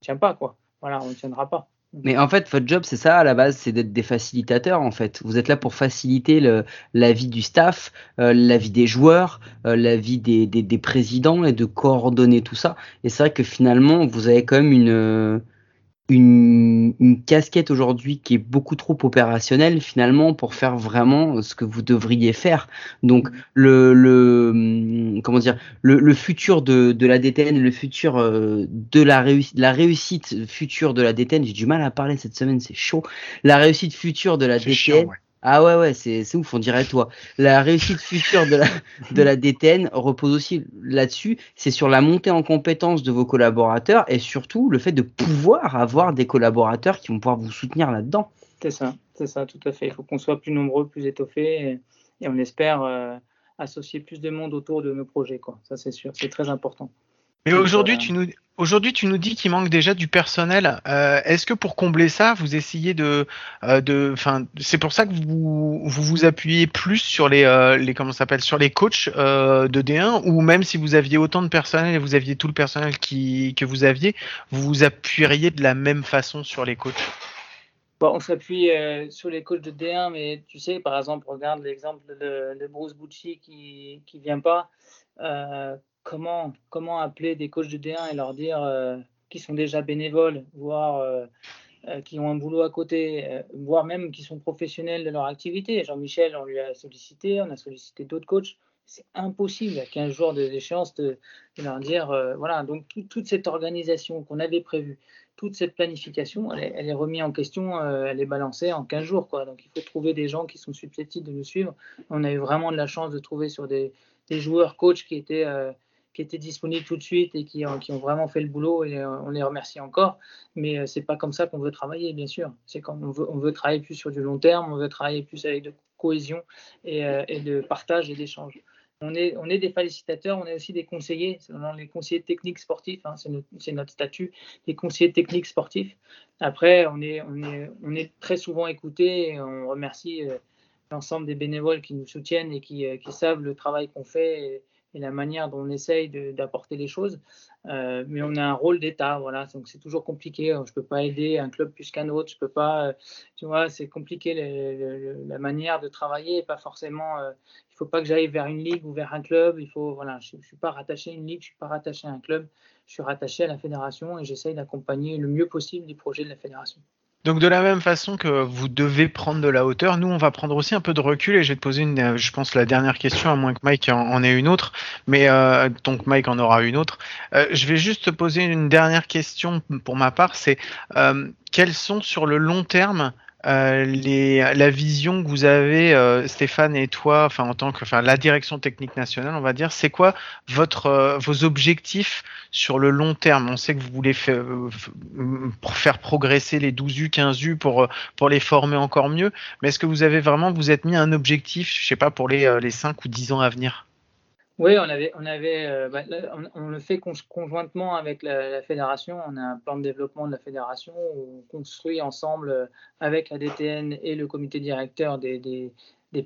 tient pas. Quoi. Voilà, on ne tiendra pas. Mais en fait, votre job, c'est ça à la base, c'est d'être des facilitateurs. En fait, vous êtes là pour faciliter le, la vie du staff, euh, la vie des joueurs, euh, la vie des, des, des, présidents et de coordonner tout ça. Et c'est vrai que finalement, vous avez quand même une une, une casquette aujourd'hui qui est beaucoup trop opérationnelle finalement pour faire vraiment ce que vous devriez faire. Donc le, le comment dire le, le futur de, de la DTN, le futur euh, de la réussite, la réussite future de la DTN, j'ai du mal à parler cette semaine, c'est chaud. La réussite future de la DTN. Chiant, ouais. Ah ouais, ouais, c'est ouf, on dirait toi. La réussite future de la, de DTN repose aussi là-dessus. C'est sur la montée en compétence de vos collaborateurs et surtout le fait de pouvoir avoir des collaborateurs qui vont pouvoir vous soutenir là-dedans. C'est ça, c'est ça, tout à fait. Il faut qu'on soit plus nombreux, plus étoffés et, et on espère euh, associer plus de monde autour de nos projets. Quoi. Ça, c'est sûr, c'est très important. Mais aujourd'hui, tu nous aujourd'hui tu nous dis qu'il manque déjà du personnel. Euh, Est-ce que pour combler ça, vous essayez de, euh, de, c'est pour ça que vous, vous vous appuyez plus sur les, euh, les comment s'appelle, sur les coachs euh, de D1 ou même si vous aviez autant de personnel et vous aviez tout le personnel qui que vous aviez, vous vous appuieriez de la même façon sur les coachs? Bon, on s'appuie euh, sur les coachs de D1, mais tu sais, par exemple, regarde l'exemple de, de Bruce Bucci qui qui vient pas. Comment, comment appeler des coachs de D1 et leur dire euh, qui sont déjà bénévoles, voire euh, euh, qui ont un boulot à côté, euh, voire même qui sont professionnels de leur activité. Jean-Michel, on lui a sollicité, on a sollicité d'autres coachs. C'est impossible à 15 jours d'échéance de, de, leur dire, euh, voilà, donc tout, toute cette organisation qu'on avait prévue, toute cette planification, elle est, remise en question, elle est balancée en 15 jours. Quoi. Donc il faut trouver des gens qui sont susceptibles de nous suivre. On a eu vraiment de la chance de trouver sur des, des joueurs coachs qui étaient qui étaient disponibles tout de suite et qui, ont vraiment fait le boulot et on les remercie encore. Mais euh, c'est pas comme ça qu'on veut travailler, bien sûr. C'est quand on veut, on veut travailler plus sur du long terme, on veut travailler plus avec de cohésion et, euh, de partage et d'échange. on est, on est des facilitateurs, on est aussi des conseillers, les conseillers techniques sportifs, hein, c'est notre, statut, les conseillers techniques sportifs. Après, on est, on est, on est très souvent écoutés et on remercie euh, l'ensemble des bénévoles qui nous soutiennent et euh, qui savent le travail qu'on fait et, la manière dont on essaye d'apporter les choses. Euh, mais on a un rôle d'État, voilà, donc c'est toujours compliqué. Je peux pas aider un club plus qu'un autre, je peux pas, euh, tu vois, c'est compliqué la manière de travailler, pas forcément. euh, il faut pas que j'aille vers une ligue ou vers un club. Il faut, voilà, je, je suis pas rattaché à une ligue, je suis pas rattaché à un club, je suis rattaché à la fédération et j'essaye d'accompagner le mieux possible les projets de la fédération. Donc de la même façon que vous devez prendre de la hauteur, nous on va prendre aussi un peu de recul et je vais te poser une, je pense la dernière question à moins que Mike en, ait une autre, mais euh, donc Mike en aura une autre. Euh, je vais juste te poser une dernière question pour ma part, c'est euh, quelles sont sur le long terme euh, la vision que vous avez, euh, Stéphane et toi, enfin en tant que, enfin la direction technique nationale, on va dire, c'est quoi euh, vos objectifs sur le long terme? On sait que vous voulez faire progresser les 12U, 15U pour, pour les former encore mieux, mais est-ce que vous avez vraiment, vous êtes mis un objectif, je sais pas, pour les, les 5 ou 10 ans à venir? Oui, on avait, on avait, euh, bah, le fait con- conjointement avec la, fédération. On a un plan de développement de la fédération où on construit ensemble euh, avec la DTN et le comité directeur des,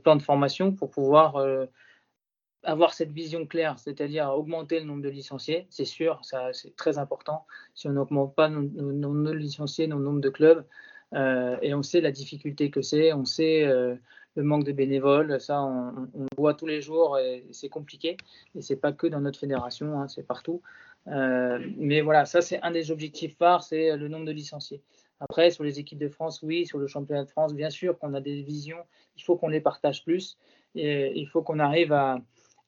plans de formation pour pouvoir euh, avoir cette vision claire, c'est-à-dire augmenter le nombre de licenciés. C'est sûr, c'est très important. Si on n'augmente pas nos, licenciés, nos nombres de clubs, et on sait la difficulté que c'est, on sait le manque de bénévoles, ça on, voit tous les jours et c'est compliqué. Et c'est pas que dans notre fédération, hein, c'est partout. Euh, mais voilà, ça c'est un des objectifs phares, c'est le nombre de licenciés. Après, sur les équipes de France, oui, sur le championnat de France, bien sûr qu'on a des visions, il faut qu'on les partage plus et il faut qu'on arrive à,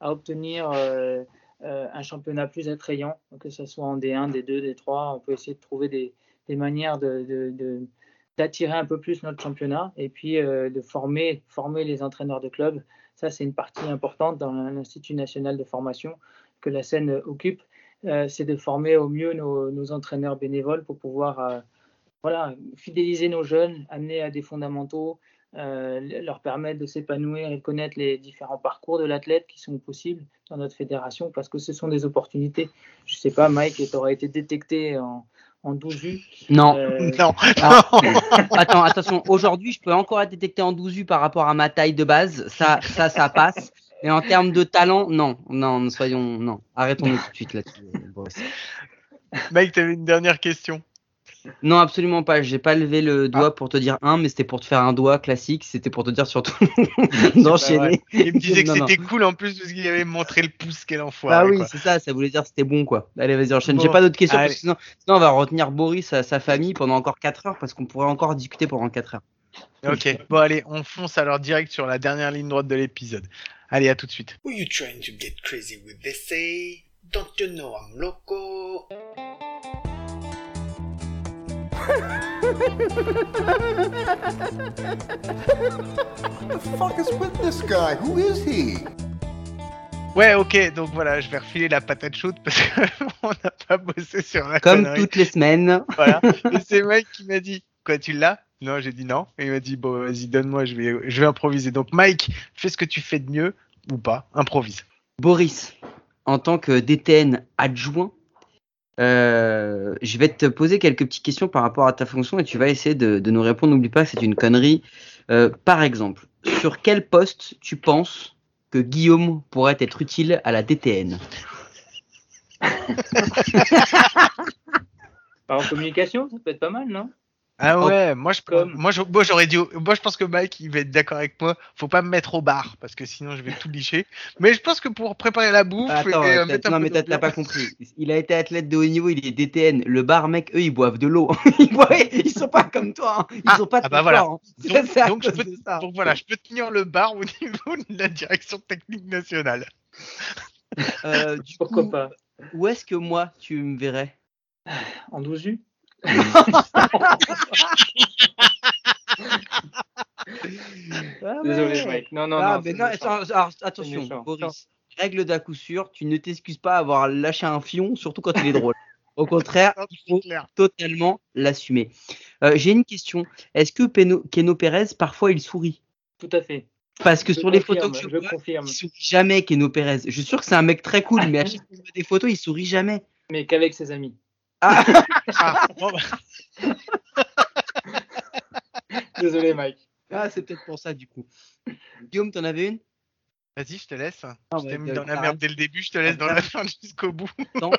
obtenir euh, euh, un championnat plus attrayant, que ce soit en D1, D2, D3. On peut essayer de trouver des, manières de- d'attirer un peu plus notre championnat et puis euh, de former, former les entraîneurs de clubs. Ça, c'est une partie importante dans l'Institut national de formation que la Seine occupe. Euh, c'est de former au mieux nos, entraîneurs bénévoles pour pouvoir euh, voilà, fidéliser nos jeunes, amener à des fondamentaux, leur permettre de s'épanouir et connaître les différents parcours de l'athlète qui sont possibles dans notre fédération parce que ce sont des opportunités. Je sais pas, Mike, tu aurais été détecté en, en 12 U. Non. Euh, Non. Alors, attends, attention. Aujourd'hui, je peux encore être détecté en 12 U par rapport à ma taille de base. Ça, ça, ça passe. Mais en termes de talent, non, non, soyons, non. Arrêtons-nous tout de suite là-dessus. euh. Mike, tu avais une dernière question. Non, absolument pas. J'ai pas levé le doigt pour te dire un, mais c'était pour te faire un doigt classique. C'était pour te dire surtout d'enchaîner. Il me disait que c'était cool en plus parce qu'il avait montré le pouce, quel enfoiré. Ah oui, c'est ça, ça voulait dire que c'était bon quoi. Allez, vas-y, enchaîne. J'ai pas d'autres questions allez. parce que sinon, sinon on va retenir Boris à sa famille pendant encore 4 heures parce qu'on pourrait encore discuter pendant 4 heures. Ok, bon allez, on fonce alors direct sur la dernière ligne droite de l'épisode. Allez, à tout de suite. Who you trying to get crazy with this? Don't you know I'm loco? The fuck is with this guy? Who is he? Ouais, ok, donc voilà, je vais refiler la patate chaude parce qu'on n'a pas bossé sur la Comme connerie. toutes les semaines. Voilà. Et c'est Mike qui m'a dit, quoi, tu l'as? Non, j'ai dit non. Et il m'a dit, bon, vas-y, donne-moi, je vais, je vais improviser. Donc Mike, fais ce que tu fais de mieux ou pas, improvise. Boris, en tant que DTN adjoint, euh, je vais te poser quelques petites questions par rapport à ta fonction et tu vas essayer de, nous répondre. N'oublie pas, c'est une connerie. Euh, par exemple, sur quel poste tu penses que Guillaume pourrait être utile à la DTN en communication, ça peut être pas mal, non? Ah Oh, ouais, moi je, comme- moi je- moi, j'aurais dit, moi je pense que Mike il va être d'accord avec moi. Faut pas me mettre au bar parce que sinon je vais tout licher. Mais je pense que pour préparer la bouffe Attends, et euh, un non mais t'as pas compris. Il a été athlète de haut niveau, il est DTN. Le bar, mec, eux, ils boivent de l'eau. ils, boivent- ils sont pas comme toi. hein. Ils Ah, sont pas ah bah voilà. hein. Donc- je peux- ça. Donc voilà, je peux tenir le bar au niveau de la direction technique nationale. Euh, du Pourquoi coup, pas? où est-ce que moi tu me verrais? En 12 U Désolé, Mike. Non, non, Ah, non. mais c'est non, méchant. attends, alors, attention. Boris. Règle d'à coup sûr, tu ne t'excuses pas avoir lâché un fion, surtout quand il est drôle. Au contraire, il faut totalement l'assumer. Euh, J'ai une question. Est-ce que Peno- Keno Pérez, parfois, il sourit? Tout à fait. Parce que Je sur les photos que je je vois, confirme. il sourit jamais, Keno Pérez. Je suis sûr que c'est un mec très cool, mais à chaque fois que je vois des photos, il sourit jamais. Mais qu'avec ses amis. Ah, Ah, bon, bah, Désolé, Mike. ah, c'est peut-être pour ça, du coup. Guillaume, t'en avais une? Vas-y, je te laisse. Ah, je ouais, t'ai mis bah, dans la merde dès le début, je te laisse dans la fin jusqu'au bout. La merde.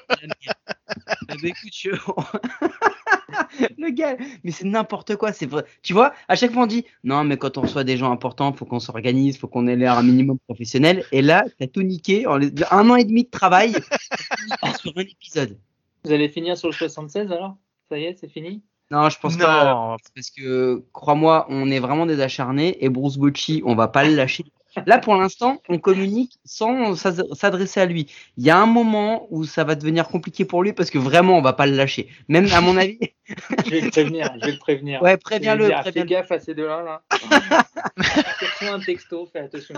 Eh ben, écoute, je- le gars, mais c'est n'importe quoi, c'est vrai. Tu vois, à chaque fois on dit non, mais quand on reçoit des gens importants, faut qu'on s'organise, faut qu'on ait l'air un minimum professionnel. Et là, t'as tout niqué en un an et demi de travail sur un épisode. Vous allez finir sur le 76 alors? Ça y est, c'est fini? Non, je pense pas. Non, Parce que, crois-moi, on est vraiment des acharnés et Bruce Bocci, on va pas le lâcher. Là, pour l'instant, on communique sans s'adresser à lui. Il y a un moment où ça va devenir compliqué pour lui parce que vraiment, on va pas le lâcher. Même à mon avis, Je vais le prévenir, je vais le prévenir. ouais, préviens-le, dire, Fais préviens-le, gaffe à ces deux-là. Là. Reçois un texto, fais attention.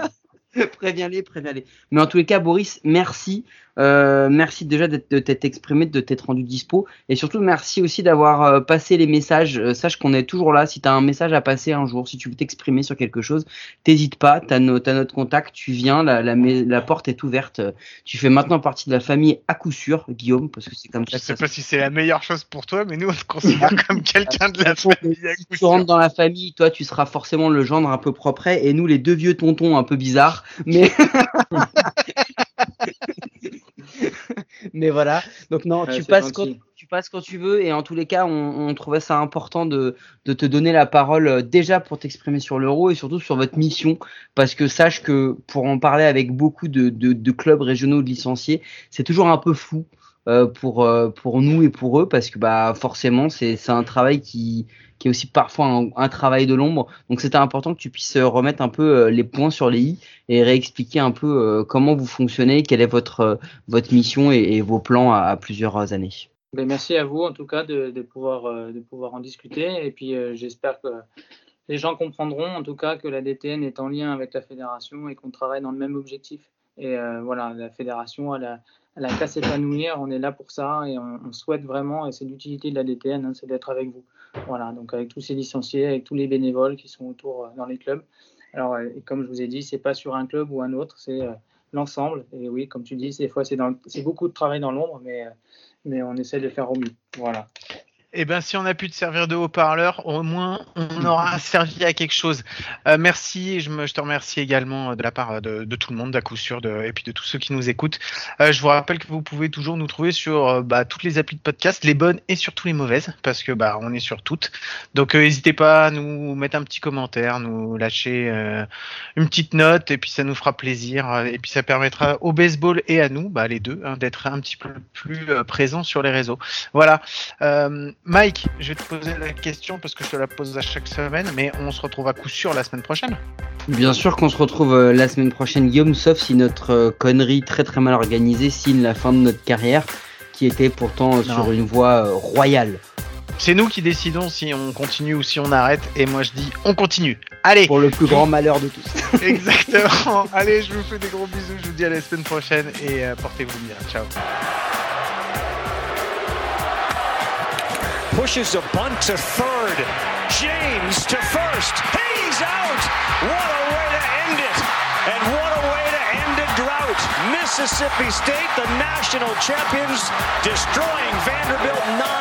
préviens-les, préviens-les. Mais en tous les cas, Boris, merci. Euh, merci déjà d'être- de t'être exprimé, de t'être rendu dispo. Et surtout, merci aussi d'avoir euh, passé les messages. Euh, sache qu'on est toujours là. Si tu as un message à passer un jour, si tu veux t'exprimer sur quelque chose, t'hésites pas. Tu as, notre contact, tu viens, la, la, la porte est ouverte. Tu fais maintenant partie de la famille à coup sûr, Guillaume, parce que c'est comme je ça que sais ça se pas si c'est la meilleure chose pour toi, mais nous on te considère comme quelqu'un de la famille. à Si coup tu rentres dans la famille, toi, tu seras forcément le gendre un peu propre, et nous, les deux vieux tontons un peu bizarres. Mais, mais voilà. Donc non, Ouais, tu passes quand tu passes quand tu veux, et en tous les cas, on, on trouvait ça important de, de te donner la parole euh, déjà pour t'exprimer sur l'euro et surtout sur votre mission, parce que sache que pour en parler avec beaucoup de, de, de clubs régionaux de licenciés, c'est toujours un peu flou. euh, pour euh, pour nous et pour eux parce que bah forcément c'est c'est un travail qui qui est aussi parfois un, travail de l'ombre. Donc c'était important que tu puisses euh, remettre un peu euh, les points sur les i et réexpliquer un peu euh, comment vous fonctionnez, quelle est votre votre mission et, vos plans à, plusieurs années. Ben, merci à vous en tout cas de, pouvoir, de pouvoir en discuter. Et puis j'espère que les gens comprendront en tout cas que la DTN est en lien avec la fédération et qu'on travaille dans le même objectif. Et voilà, la fédération, elle a, elle a qu'à s'épanouir. On est là pour ça et on, on souhaite vraiment, et c'est l'utilité de la DTN, hein, c'est d'être avec vous. Voilà, donc avec tous ces licenciés, avec tous les bénévoles qui sont autour euh, dans les clubs. Alors, euh, comme je vous ai dit, c'est pas sur un club ou un autre, c'est euh, l'ensemble. Et oui, comme tu dis, des fois c'est beaucoup de travail dans l'ombre, mais, mais on essaie de faire au mieux. Voilà. Eh ben, si on a pu te servir de haut-parleur, au moins on aura servi à quelque chose. Euh, merci, je, me, je te remercie également de la part de, de tout le monde, d'à coup sûr, de, et puis de tous ceux qui nous écoutent. Euh, je vous rappelle que vous pouvez toujours nous trouver sur euh, bah, toutes les applis de podcast, les bonnes et surtout les mauvaises, parce que bah on est sur toutes. Donc euh, n'hésitez pas à nous mettre un petit commentaire, nous lâcher euh, une petite note, et puis ça nous fera plaisir, euh, et puis ça permettra au baseball et à nous, bah, les deux, hein, d'être un petit peu plus euh, présents sur les réseaux. Voilà. Mike, je vais te poser la question parce que je te la pose à chaque semaine, mais on se retrouve à coup sûr la semaine prochaine. Bien sûr qu'on se retrouve euh, la semaine prochaine, Guillaume, sauf si notre euh, connerie très très mal organisée signe la fin de notre carrière, qui était pourtant euh, sur une voie royale. C'est nous qui décidons si on continue ou si on arrête, et moi je dis on continue. Allez, Pour le plus grand malheur de tous. exactement. Allez, je vous fais des gros bisous, je vous dis à la semaine prochaine et portez-vous bien. Ciao. Pushes a bunt to third. James to first. He's out. What a way to end it. And what a way to end a drought. Mississippi State, the national champions, destroying Vanderbilt 9